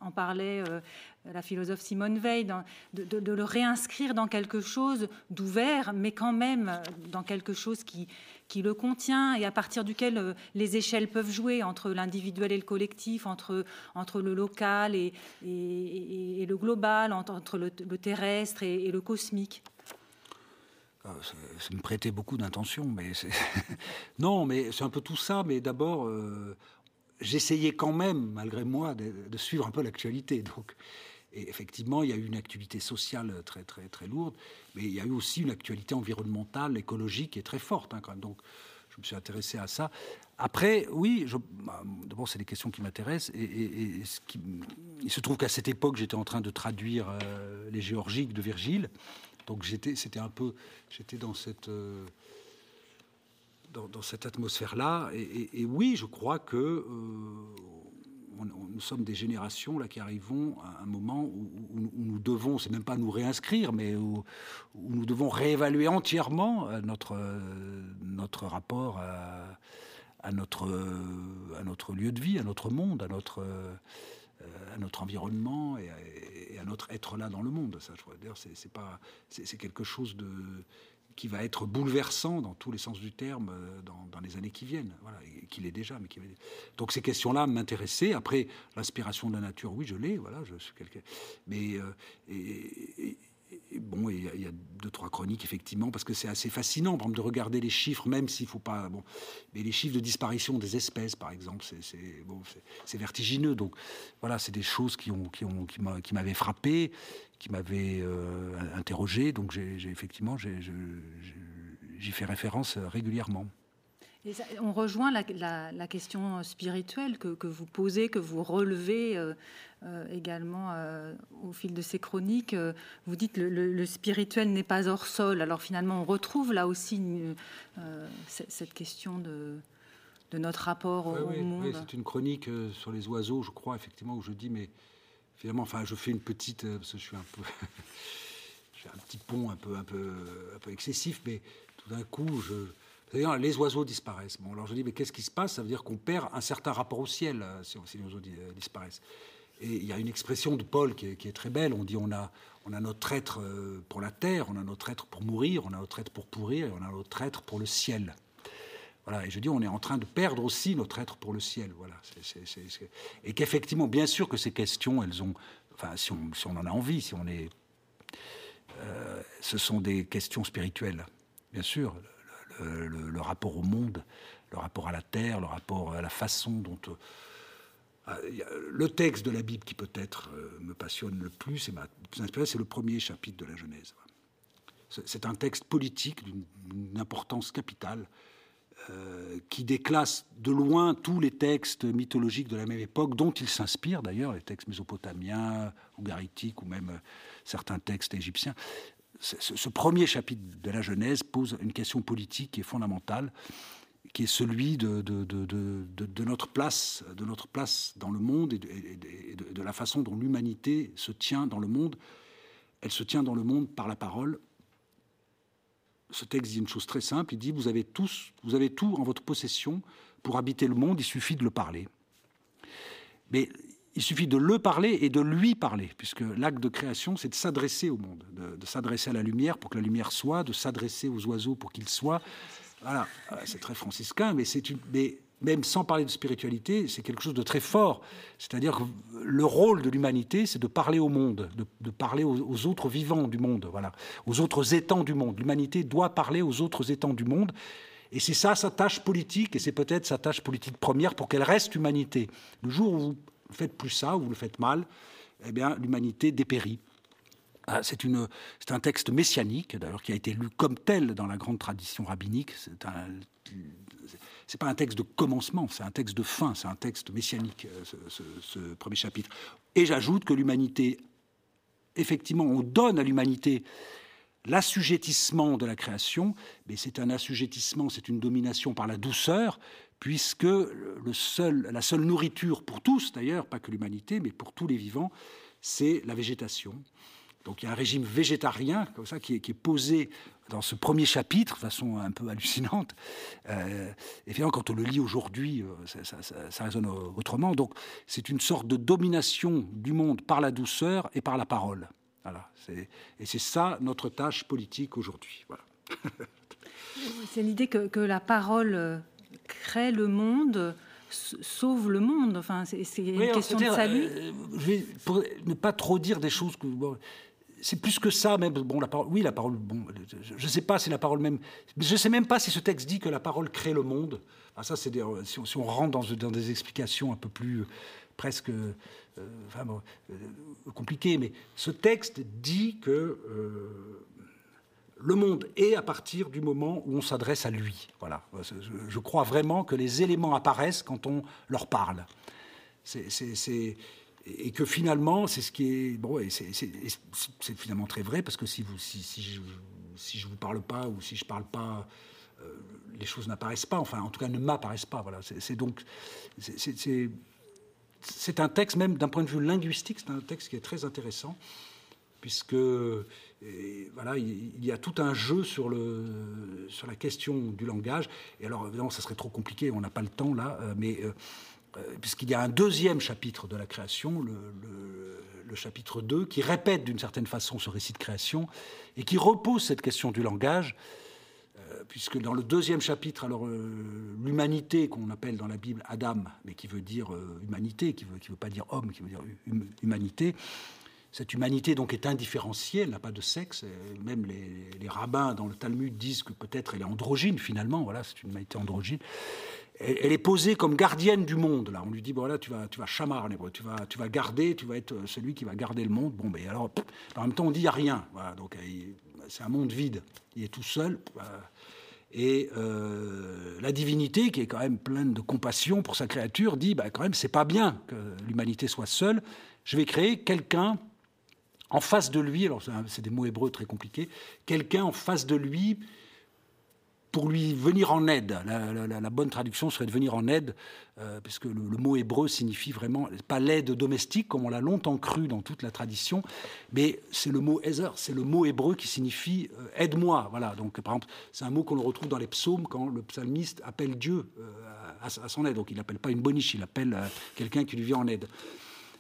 en parlait euh, la philosophe Simone Veil, de, le réinscrire dans quelque chose d'ouvert, mais quand même dans quelque chose qui, qui le contient et à partir duquel euh, les échelles peuvent jouer entre l'individuel et le collectif, entre, entre le local et, et, le global, entre, le, terrestre et, le cosmique. Ah, ça, me prêtait beaucoup d'intention, mais non, mais c'est un peu tout ça. Mais d'abord, euh, j'essayais quand même, malgré moi, de, suivre un peu l'actualité. Donc, et effectivement, il y a eu une actualité sociale très, très, très lourde, mais il y a eu aussi une actualité environnementale, écologique qui est très forte, hein. Donc, je me suis intéressé à ça. Après, oui, bah, d'abord, c'est des questions qui m'intéressent. Et, il se trouve qu'à cette époque, j'étais en train de traduire euh, les Géorgiques de Virgile. Donc, j'étais, c'était un peu, j'étais dans cette. Euh, dans, cette atmosphère-là. Et, oui, je crois que euh, nous sommes des générations là qui arrivons à un moment où, nous devons, c'est même pas nous réinscrire, mais où, nous devons réévaluer entièrement euh, notre notre rapport à, notre à notre lieu de vie, à notre monde, à notre euh, à notre environnement et à, notre être là dans le monde. Ça, je dire, c'est pas, c'est quelque chose de qui va être bouleversant dans tous les sens du terme euh, dans, les années qui viennent, voilà, qu'il est déjà. Mais qui... Donc ces questions-là m'intéressaient. Après, l'inspiration de la nature, oui, je l'ai, voilà, je suis quelqu'un. Mais euh, bon, il y, a deux trois chroniques effectivement parce que c'est assez fascinant, par exemple, de regarder les chiffres, même s'il faut pas. Bon, mais les chiffres de disparition des espèces, par exemple, c'est vertigineux. Donc voilà, c'est des choses qui ont qui ont qui m'avaient frappé qui m'avait euh, interrogé. Donc j'ai effectivement, j'y fais référence régulièrement. on rejoint la, question spirituelle que, vous posez, que vous relevez euh, euh, également au fil de ces chroniques. Vous dites le, le, spirituel n'est pas hors sol. Alors finalement, on retrouve là aussi cette question de, de, notre rapport au, monde. Oui, c'est une chronique sur les oiseaux, je crois, effectivement, où je dis, mais finalement, enfin, je fais une petite, euh, parce que je suis un peu, j'ai un petit pont un peu, un peu, un peu excessif, mais tout d'un coup, les oiseaux disparaissent. Bon, alors je dis, mais qu'est-ce qui se passe? Ça veut dire qu'on perd un certain rapport au ciel euh, si, les oiseaux euh, disparaissent. Et il y a une expression de Paul qui est, très belle. On dit on a, on a notre être pour la terre, on a notre être pour mourir, on a notre être pour pourrir, et on a notre être pour le ciel. Et je dis, on est en train de perdre aussi notre être pour le ciel. Voilà, Et qu'effectivement, bien sûr que ces questions, elles ont, enfin, si on, si on en a envie, si on est, euh, ce sont des questions spirituelles, bien sûr. Le, rapport au monde, le rapport à la terre, le rapport à la façon dont euh, le texte de la Bible qui peut-être euh, me passionne le plus et m'a c'est le premier chapitre de la Genèse. C'est un texte politique d'une importance capitale euh, qui déclasse de loin tous les textes mythologiques de la même époque, dont il s'inspire d'ailleurs, les textes mésopotamiens, ougaritiques ou même euh, certains textes égyptiens. Ce, premier chapitre de la Genèse pose une question politique qui est fondamentale, qui est celui de, notre, place, de notre place dans le monde et, de la façon dont l'humanité se tient dans le monde. Elle se tient dans le monde par la parole, ce texte dit une chose très simple. Il dit vous avez tous, vous avez tout en votre possession pour habiter le monde. Il suffit de le parler. Mais il suffit de le parler et de lui parler, puisque l'acte de création, c'est de s'adresser au monde, de, s'adresser à la lumière pour que la lumière soit, de s'adresser aux oiseaux pour qu'ils soient. Voilà, c'est très franciscain, mais c'est une. Même sans parler de spiritualité, c'est quelque chose de très fort. C'est-à-dire que le rôle de l'humanité, c'est de parler au monde, de, parler aux, autres vivants du monde, voilà, aux autres étangs du monde. L'humanité doit parler aux autres étangs du monde. Et c'est ça sa tâche politique, et c'est peut-être sa tâche politique première pour qu'elle reste humanité. Le jour où vous ne faites plus ça, ou vous le faites mal, eh bien, l'humanité dépérit. Ah, c'est un texte messianique, d'ailleurs, qui a été lu comme tel dans la grande tradition rabbinique. C'est un, c'est pas un texte de commencement, c'est un texte de fin, c'est un texte messianique, euh, ce, premier chapitre. Et j'ajoute que l'humanité, effectivement, on donne à l'humanité l'assujettissement de la création, mais c'est un assujettissement, c'est une domination par la douceur, puisque le seul, la seule nourriture pour tous, d'ailleurs, pas que l'humanité, mais pour tous les vivants, c'est la végétation. Donc il y a un régime végétarien comme ça qui est, posé dans ce premier chapitre de façon un peu hallucinante. Euh, et finalement, quand on le lit aujourd'hui, euh, ça, résonne autrement. Donc c'est une sorte de domination du monde par la douceur et par la parole. Voilà. Et c'est ça notre tâche politique aujourd'hui. Voilà. c'est l'idée que, la parole euh, crée le monde sauve le monde. Enfin, c'est une question de salut. je vais, pour ne pas trop dire des choses que c'est plus que ça même. Bon, la parole, oui, la parole. Bon, je ne sais pas si la parole même. Je ne sais même pas si ce texte dit que la parole crée le monde. Ah, ça, c'est si, on, rentre dans, des explications un peu plus presque euh, euh, compliquées, mais ce texte dit que euh, le monde est à partir du moment où on s'adresse à lui. Voilà. Je, crois vraiment que les éléments apparaissent quand on leur parle. C'est et que finalement, c'est ce qui est bon, et c'est finalement très vrai parce que si vous, si, je, si vous parle pas ou si je parle pas, euh, les choses n'apparaissent pas. Enfin, en tout cas, ne m'apparaissent pas. Voilà. C'est donc c'est un texte même d'un point de vue linguistique, c'est un texte qui est très intéressant puisque voilà, il, y a tout un jeu sur, le, sur la question du langage. Et alors, évidemment, ça serait trop compliqué, on n'a pas le temps là, euh, mais euh, puisqu'il y a un deuxième chapitre de la création, le, chapitre 2, qui répète d'une certaine façon ce récit de création et qui repose cette question du langage, euh, puisque dans le deuxième chapitre, alors euh, l'humanité qu'on appelle dans la Bible Adam, mais qui veut dire humanité, qui ne veut pas dire homme, qui veut dire hum, humanité, cette humanité donc est indifférenciée, elle n'a pas de sexe. Même les, les, rabbins dans le Talmud disent que peut-être elle est androgyne finalement. Voilà, c'est une humanité androgyne elle, est posée comme gardienne du monde. Là, on lui dit bon là, tu vas, tu vas chamar, tu vas, tu vas garder, tu vas être celui qui va garder le monde. Bon, mais alors, en même temps, on dit il y a rien. Donc c'est un monde vide. Il est tout seul. Et euh, la divinité, qui est quand même pleine de compassion pour sa créature, dit bah, quand même, c'est pas bien que l'humanité soit seule. Je vais créer quelqu'un en face de lui. Alors, c'est des mots hébreux très compliqués. Quelqu'un en face de lui pour lui venir en aide. La, bonne traduction serait de venir en aide, euh, puisque le, mot hébreu signifie vraiment, pas l'aide domestique, comme on l'a longtemps cru dans toute la tradition, mais c'est le mot Ezer, c'est le mot hébreu qui signifie euh, aide-moi. Voilà, donc par exemple, c'est un mot qu'on retrouve dans les psaumes quand le psalmiste appelle Dieu euh, à, son aide. Donc il n'appelle pas une boniche, il appelle quelqu'un qui lui vient en aide.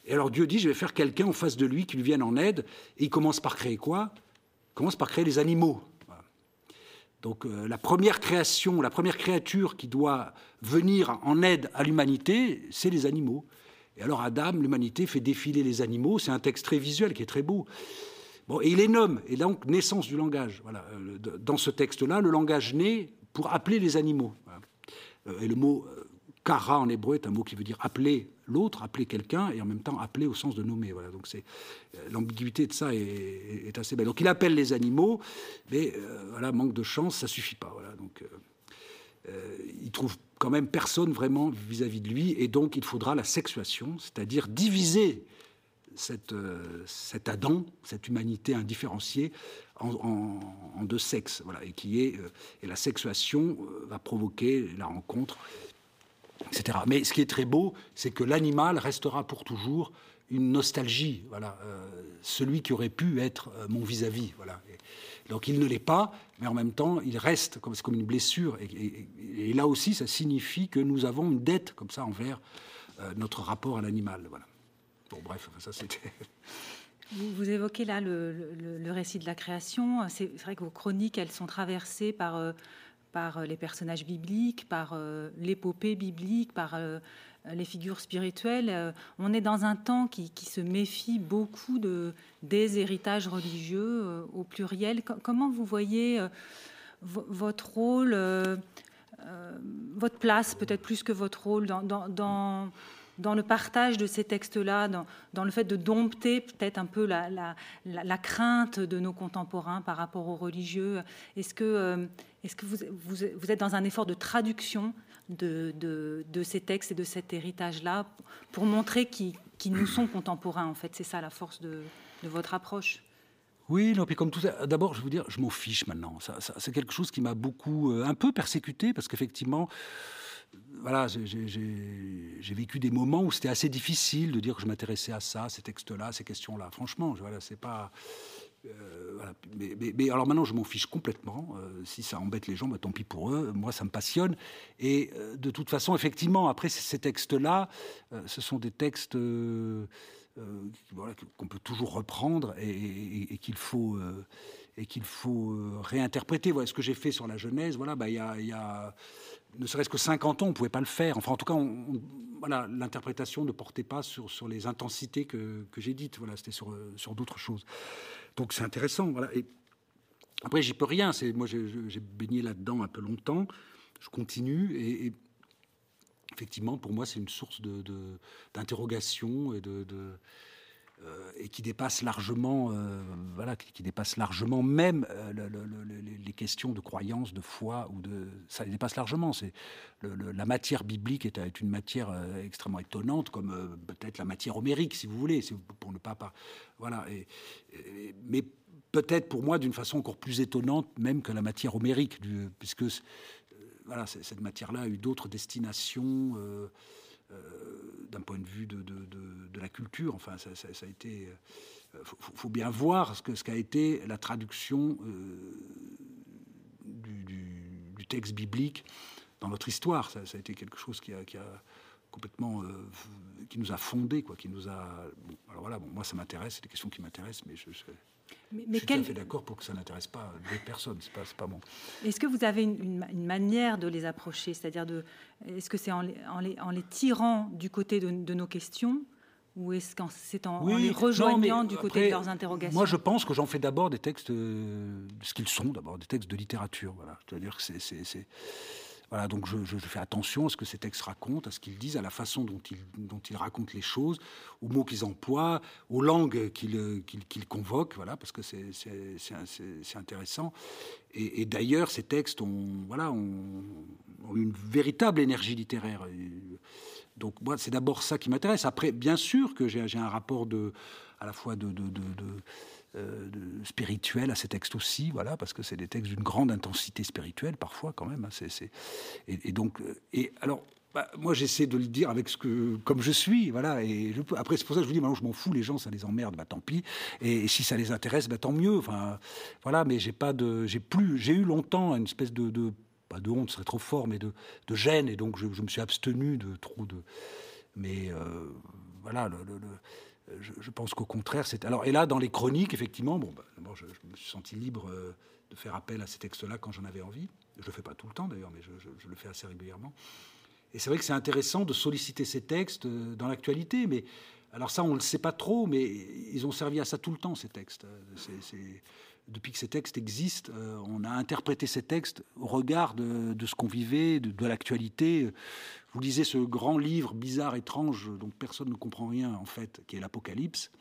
Et alors Dieu dit, je vais faire quelqu'un en face de lui qui lui vienne en aide, et il commence par créer quoi? Il commence par créer les animaux. Donc euh, la première création, la première créature qui doit venir en aide à l'humanité, c'est les animaux. Et alors Adam, l'humanité fait défiler les animaux. C'est un texte très visuel qui est très beau. Bon, et il les nomme, et donc naissance du langage. Voilà. Euh, dans ce texte-là, le langage naît pour appeler les animaux. Euh, et le mot kara en hébreu est un mot qui veut dire appeler l'autre, appeler quelqu'un, et en même temps appeler au sens de nommer. Voilà, donc c'est euh, l'ambiguïté de ça est, assez belle. Donc il appelle les animaux, mais euh, voilà, manque de chance, ça suffit pas. Voilà, donc euh, il trouve quand même personne vraiment vis-à-vis de lui, et donc il faudra la sexuation, c'est-à-dire diviser cette, cet Adam, cette humanité indifférenciée, en, deux sexes, voilà, et qui est et la sexuation va provoquer la rencontre mais ce qui est très beau, c'est que l'animal restera pour toujours une nostalgie. Voilà, euh, celui qui aurait pu être euh, mon vis-à-vis. voilà. donc il ne l'est pas, mais en même temps, il reste comme, comme une blessure. Et, là aussi, ça signifie que nous avons une dette comme ça envers euh, notre rapport à l'animal. Bon, bref, ça c'était. Vous, évoquez là le, récit de la création. C'est vrai que vos chroniques, elles sont traversées par par euh, les personnages bibliques, par euh, l'épopée biblique, par euh, les figures spirituelles. On est dans un temps qui, se méfie beaucoup de, des héritages religieux au pluriel. Comment vous voyez votre rôle votre place, peut-être plus que votre rôle, dans, le partage de ces textes-là, dans, le fait de dompter peut-être un peu la, crainte de nos contemporains par rapport aux religieux. Est-ce que, est-ce que vous, vous, êtes dans un effort de traduction de, de, ces textes et de cet héritage-là pour montrer qu'ils nous sont contemporains, en fait? C'est ça la force de, votre approche. Oui, non, puis comme tout ça, d'abord, je vais vous dire, je m'en fiche maintenant. Ça, c'est quelque chose qui m'a beaucoup, euh, un peu persécuté, parce qu'effectivement, voilà, j'ai vécu des moments où c'était assez difficile de dire que je m'intéressais à ça, ces textes-là, ces questions-là. Franchement, voilà, c'est pas. Euh, mais, alors maintenant, je m'en fiche complètement. Euh, si ça embête les gens, bah, tant pis pour eux. Moi, ça me passionne. Et de toute façon, effectivement, après ces textes-là, ce sont des textes euh, qu'on peut toujours reprendre et, qu'il faut et faut euh, euh, réinterpréter. Voilà ce que j'ai fait sur la Genèse. Voilà, bah, il y, a, ne serait-ce que 50 ans, on ne pouvait pas le faire. Enfin, en tout cas, voilà, l'interprétation ne portait pas sur, les intensités que, j'ai dites. Voilà, c'était sur, sur d'autres choses. Donc c'est intéressant. Voilà. Et après, j'y peux rien. C'est moi, j'ai baigné là-dedans un peu longtemps. Je continue et effectivement, pour moi, c'est une source d'interrogation et de, euh, et qui dépasse largement, euh, voilà, qui, dépasse largement même euh, les questions de croyance, de foi ou de, ça les dépasse largement. C'est la matière biblique est, une matière extrêmement étonnante, comme peut-être la matière homérique, si vous voulez, pour ne pas, voilà. Mais peut-être pour moi d'une façon encore plus étonnante même que la matière homérique, puisque voilà, cette matière-là a eu d'autres destinations euh, euh, d'un point de vue de, la culture. Enfin, ça, a été. Euh, faut, bien voir ce qu'a ce été la traduction du, texte biblique dans notre histoire. Ça, a été quelque chose qui a, complètement qui nous a fondé quoi qui nous a alors voilà bon, moi ça m'intéresse c'est des questions qui m'intéressent mais je, mais, je suis tout à fait d'accord pour que ça n'intéresse pas d'autres personnes, c'est pas, pas bon. Est-ce que vous avez une, manière de les approcher? C'est-à-dire, de, est-ce que c'est en, en, les, tirant du côté de, nos questions? Ou est-ce que c'est en, les rejoignant du côté de leurs interrogations? Moi, je pense que j'en fais d'abord des textes, euh, ce qu'ils sont d'abord, des textes de littérature. Voilà. C'est-à-dire que c'est voilà, donc je, fais attention à ce que ces textes racontent, à ce qu'ils disent, à la façon dont ils, dont ils racontent les choses, aux mots qu'ils emploient, aux langues qu'ils convoquent, voilà, parce que c'est intéressant. Et, d'ailleurs, ces textes ont, voilà, ont, une véritable énergie littéraire. Donc moi, c'est d'abord ça qui m'intéresse. Après, bien sûr que j'ai un rapport de, à la fois de, de, de euh, spirituel à ces textes aussi, voilà, parce que c'est des textes d'une grande intensité spirituelle parfois quand même. Hein, et, donc, euh, et alors, bah, moi j'essaie de le dire avec ce que, comme je suis, voilà. Et après c'est pour ça que je vous dis, maintenant je m'en fous, les gens ça les emmerde, bah tant pis. Et, si ça les intéresse, bah tant mieux. Enfin, voilà. Mais j'ai pas de, j'ai plus, j'ai eu longtemps une espèce de, pas de honte, ce serait trop fort, mais de, gêne. Et donc je, me suis abstenu de trop de. Mais euh, voilà, je, pense qu'au contraire, c'est. Alors, et là, dans les chroniques, effectivement, bon, bah, je, me suis senti libre euh, de faire appel à ces textes-là quand j'en avais envie. Je le fais pas tout le temps d'ailleurs, mais je, le fais assez régulièrement. Et c'est vrai que c'est intéressant de solliciter ces textes euh, dans l'actualité, mais alors ça, on ne le sait pas trop, mais ils ont servi à ça tout le temps, ces textes. Depuis que ces textes existent, euh, on a interprété ces textes au regard de, ce qu'on vivait, de, l'actualité. Vous lisez ce grand livre bizarre, étrange, dont personne ne comprend rien, en fait, qui est l'Apocalypse,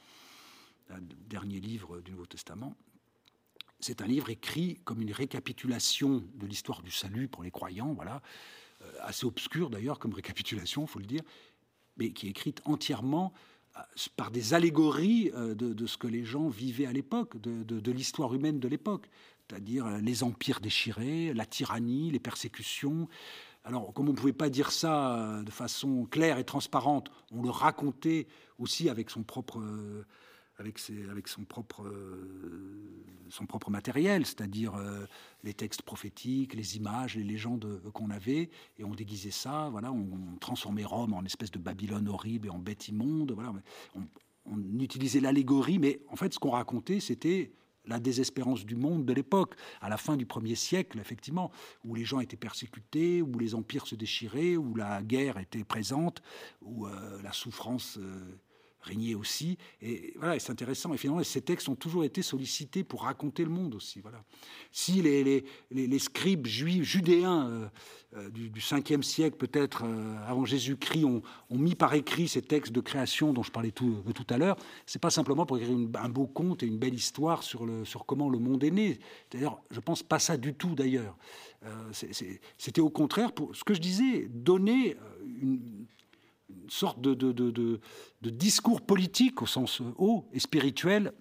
le dernier livre du Nouveau Testament. C'est un livre écrit comme une récapitulation de l'histoire du salut pour les croyants, voilà, euh, assez obscur d'ailleurs comme récapitulation, faut le dire, mais qui est écrite entièrement par des allégories euh, de, ce que les gens vivaient à l'époque, de, l'histoire humaine de l'époque, c'est-à-dire euh, les empires déchirés, la tyrannie, les persécutions. Alors, comme on ne pouvait pas dire ça euh, de façon claire et transparente, on le racontait aussi avec son propre avec, avec son, propre, euh, son propre matériel, c'est-à-dire euh, les textes prophétiques, les images, les légendes qu'on avait, et on déguisait ça, voilà, on, transformait Rome en espèce de Babylone horrible et en bête immonde, voilà, on, utilisait l'allégorie, mais en fait ce qu'on racontait c'était la désespérance du monde de l'époque, à la fin du premier siècle, effectivement, où les gens étaient persécutés, où les empires se déchiraient, où la guerre était présente, où euh, la souffrance Régnier aussi. Et voilà, c'est intéressant. Et finalement, ces textes ont toujours été sollicités pour raconter le monde aussi. Voilà. Si les, scribes juifs, judéens euh, euh, du, du, 5e siècle, peut-être euh, avant Jésus-Christ, ont, mis par écrit ces textes de création dont je parlais tout, à l'heure, c'est pas simplement pour écrire un beau conte et une belle histoire sur comment le monde est né. D'ailleurs, je pense pas ça du tout d'ailleurs. C'était au contraire, pour ce que je disais, donner une, sorte de, de, de, de, discours politique au sens haut et spirituel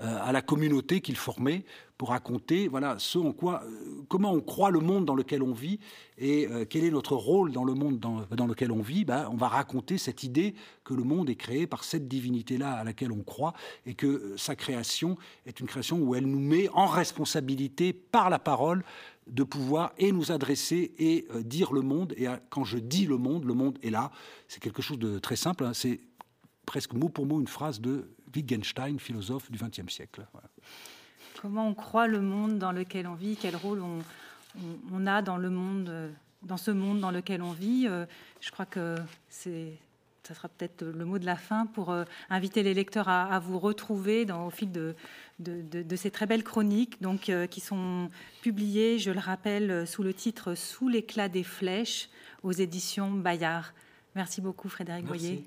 euh, à la communauté qu'il formait pour raconter voilà ce en quoi euh, comment on croit le monde dans lequel on vit et euh, quel est notre rôle dans le monde dans, dans lequel on vit. Ben, on va raconter cette idée que le monde est créé par cette divinité là à laquelle on croit et que sa création est une création où elle nous met en responsabilité par la parole de pouvoir et nous adresser et euh, dire le monde. Et euh, quand je dis le monde, le monde est là. C'est quelque chose de très simple. Hein. C'est presque mot pour mot une phrase de Wittgenstein, philosophe du XXe siècle. Comment on croit le monde dans lequel on vit? Quel rôle on, a dans le monde, euh, dans ce monde dans lequel on vit? Je crois que c'est ça sera peut-être le mot de la fin pour inviter les lecteurs à, vous retrouver dans, au fil de, de, ces très belles chroniques donc, euh, qui sont publiées, je le rappelle, sous le titre Sous l'éclat des flèches aux éditions Bayard. Merci beaucoup Frédéric Boyer.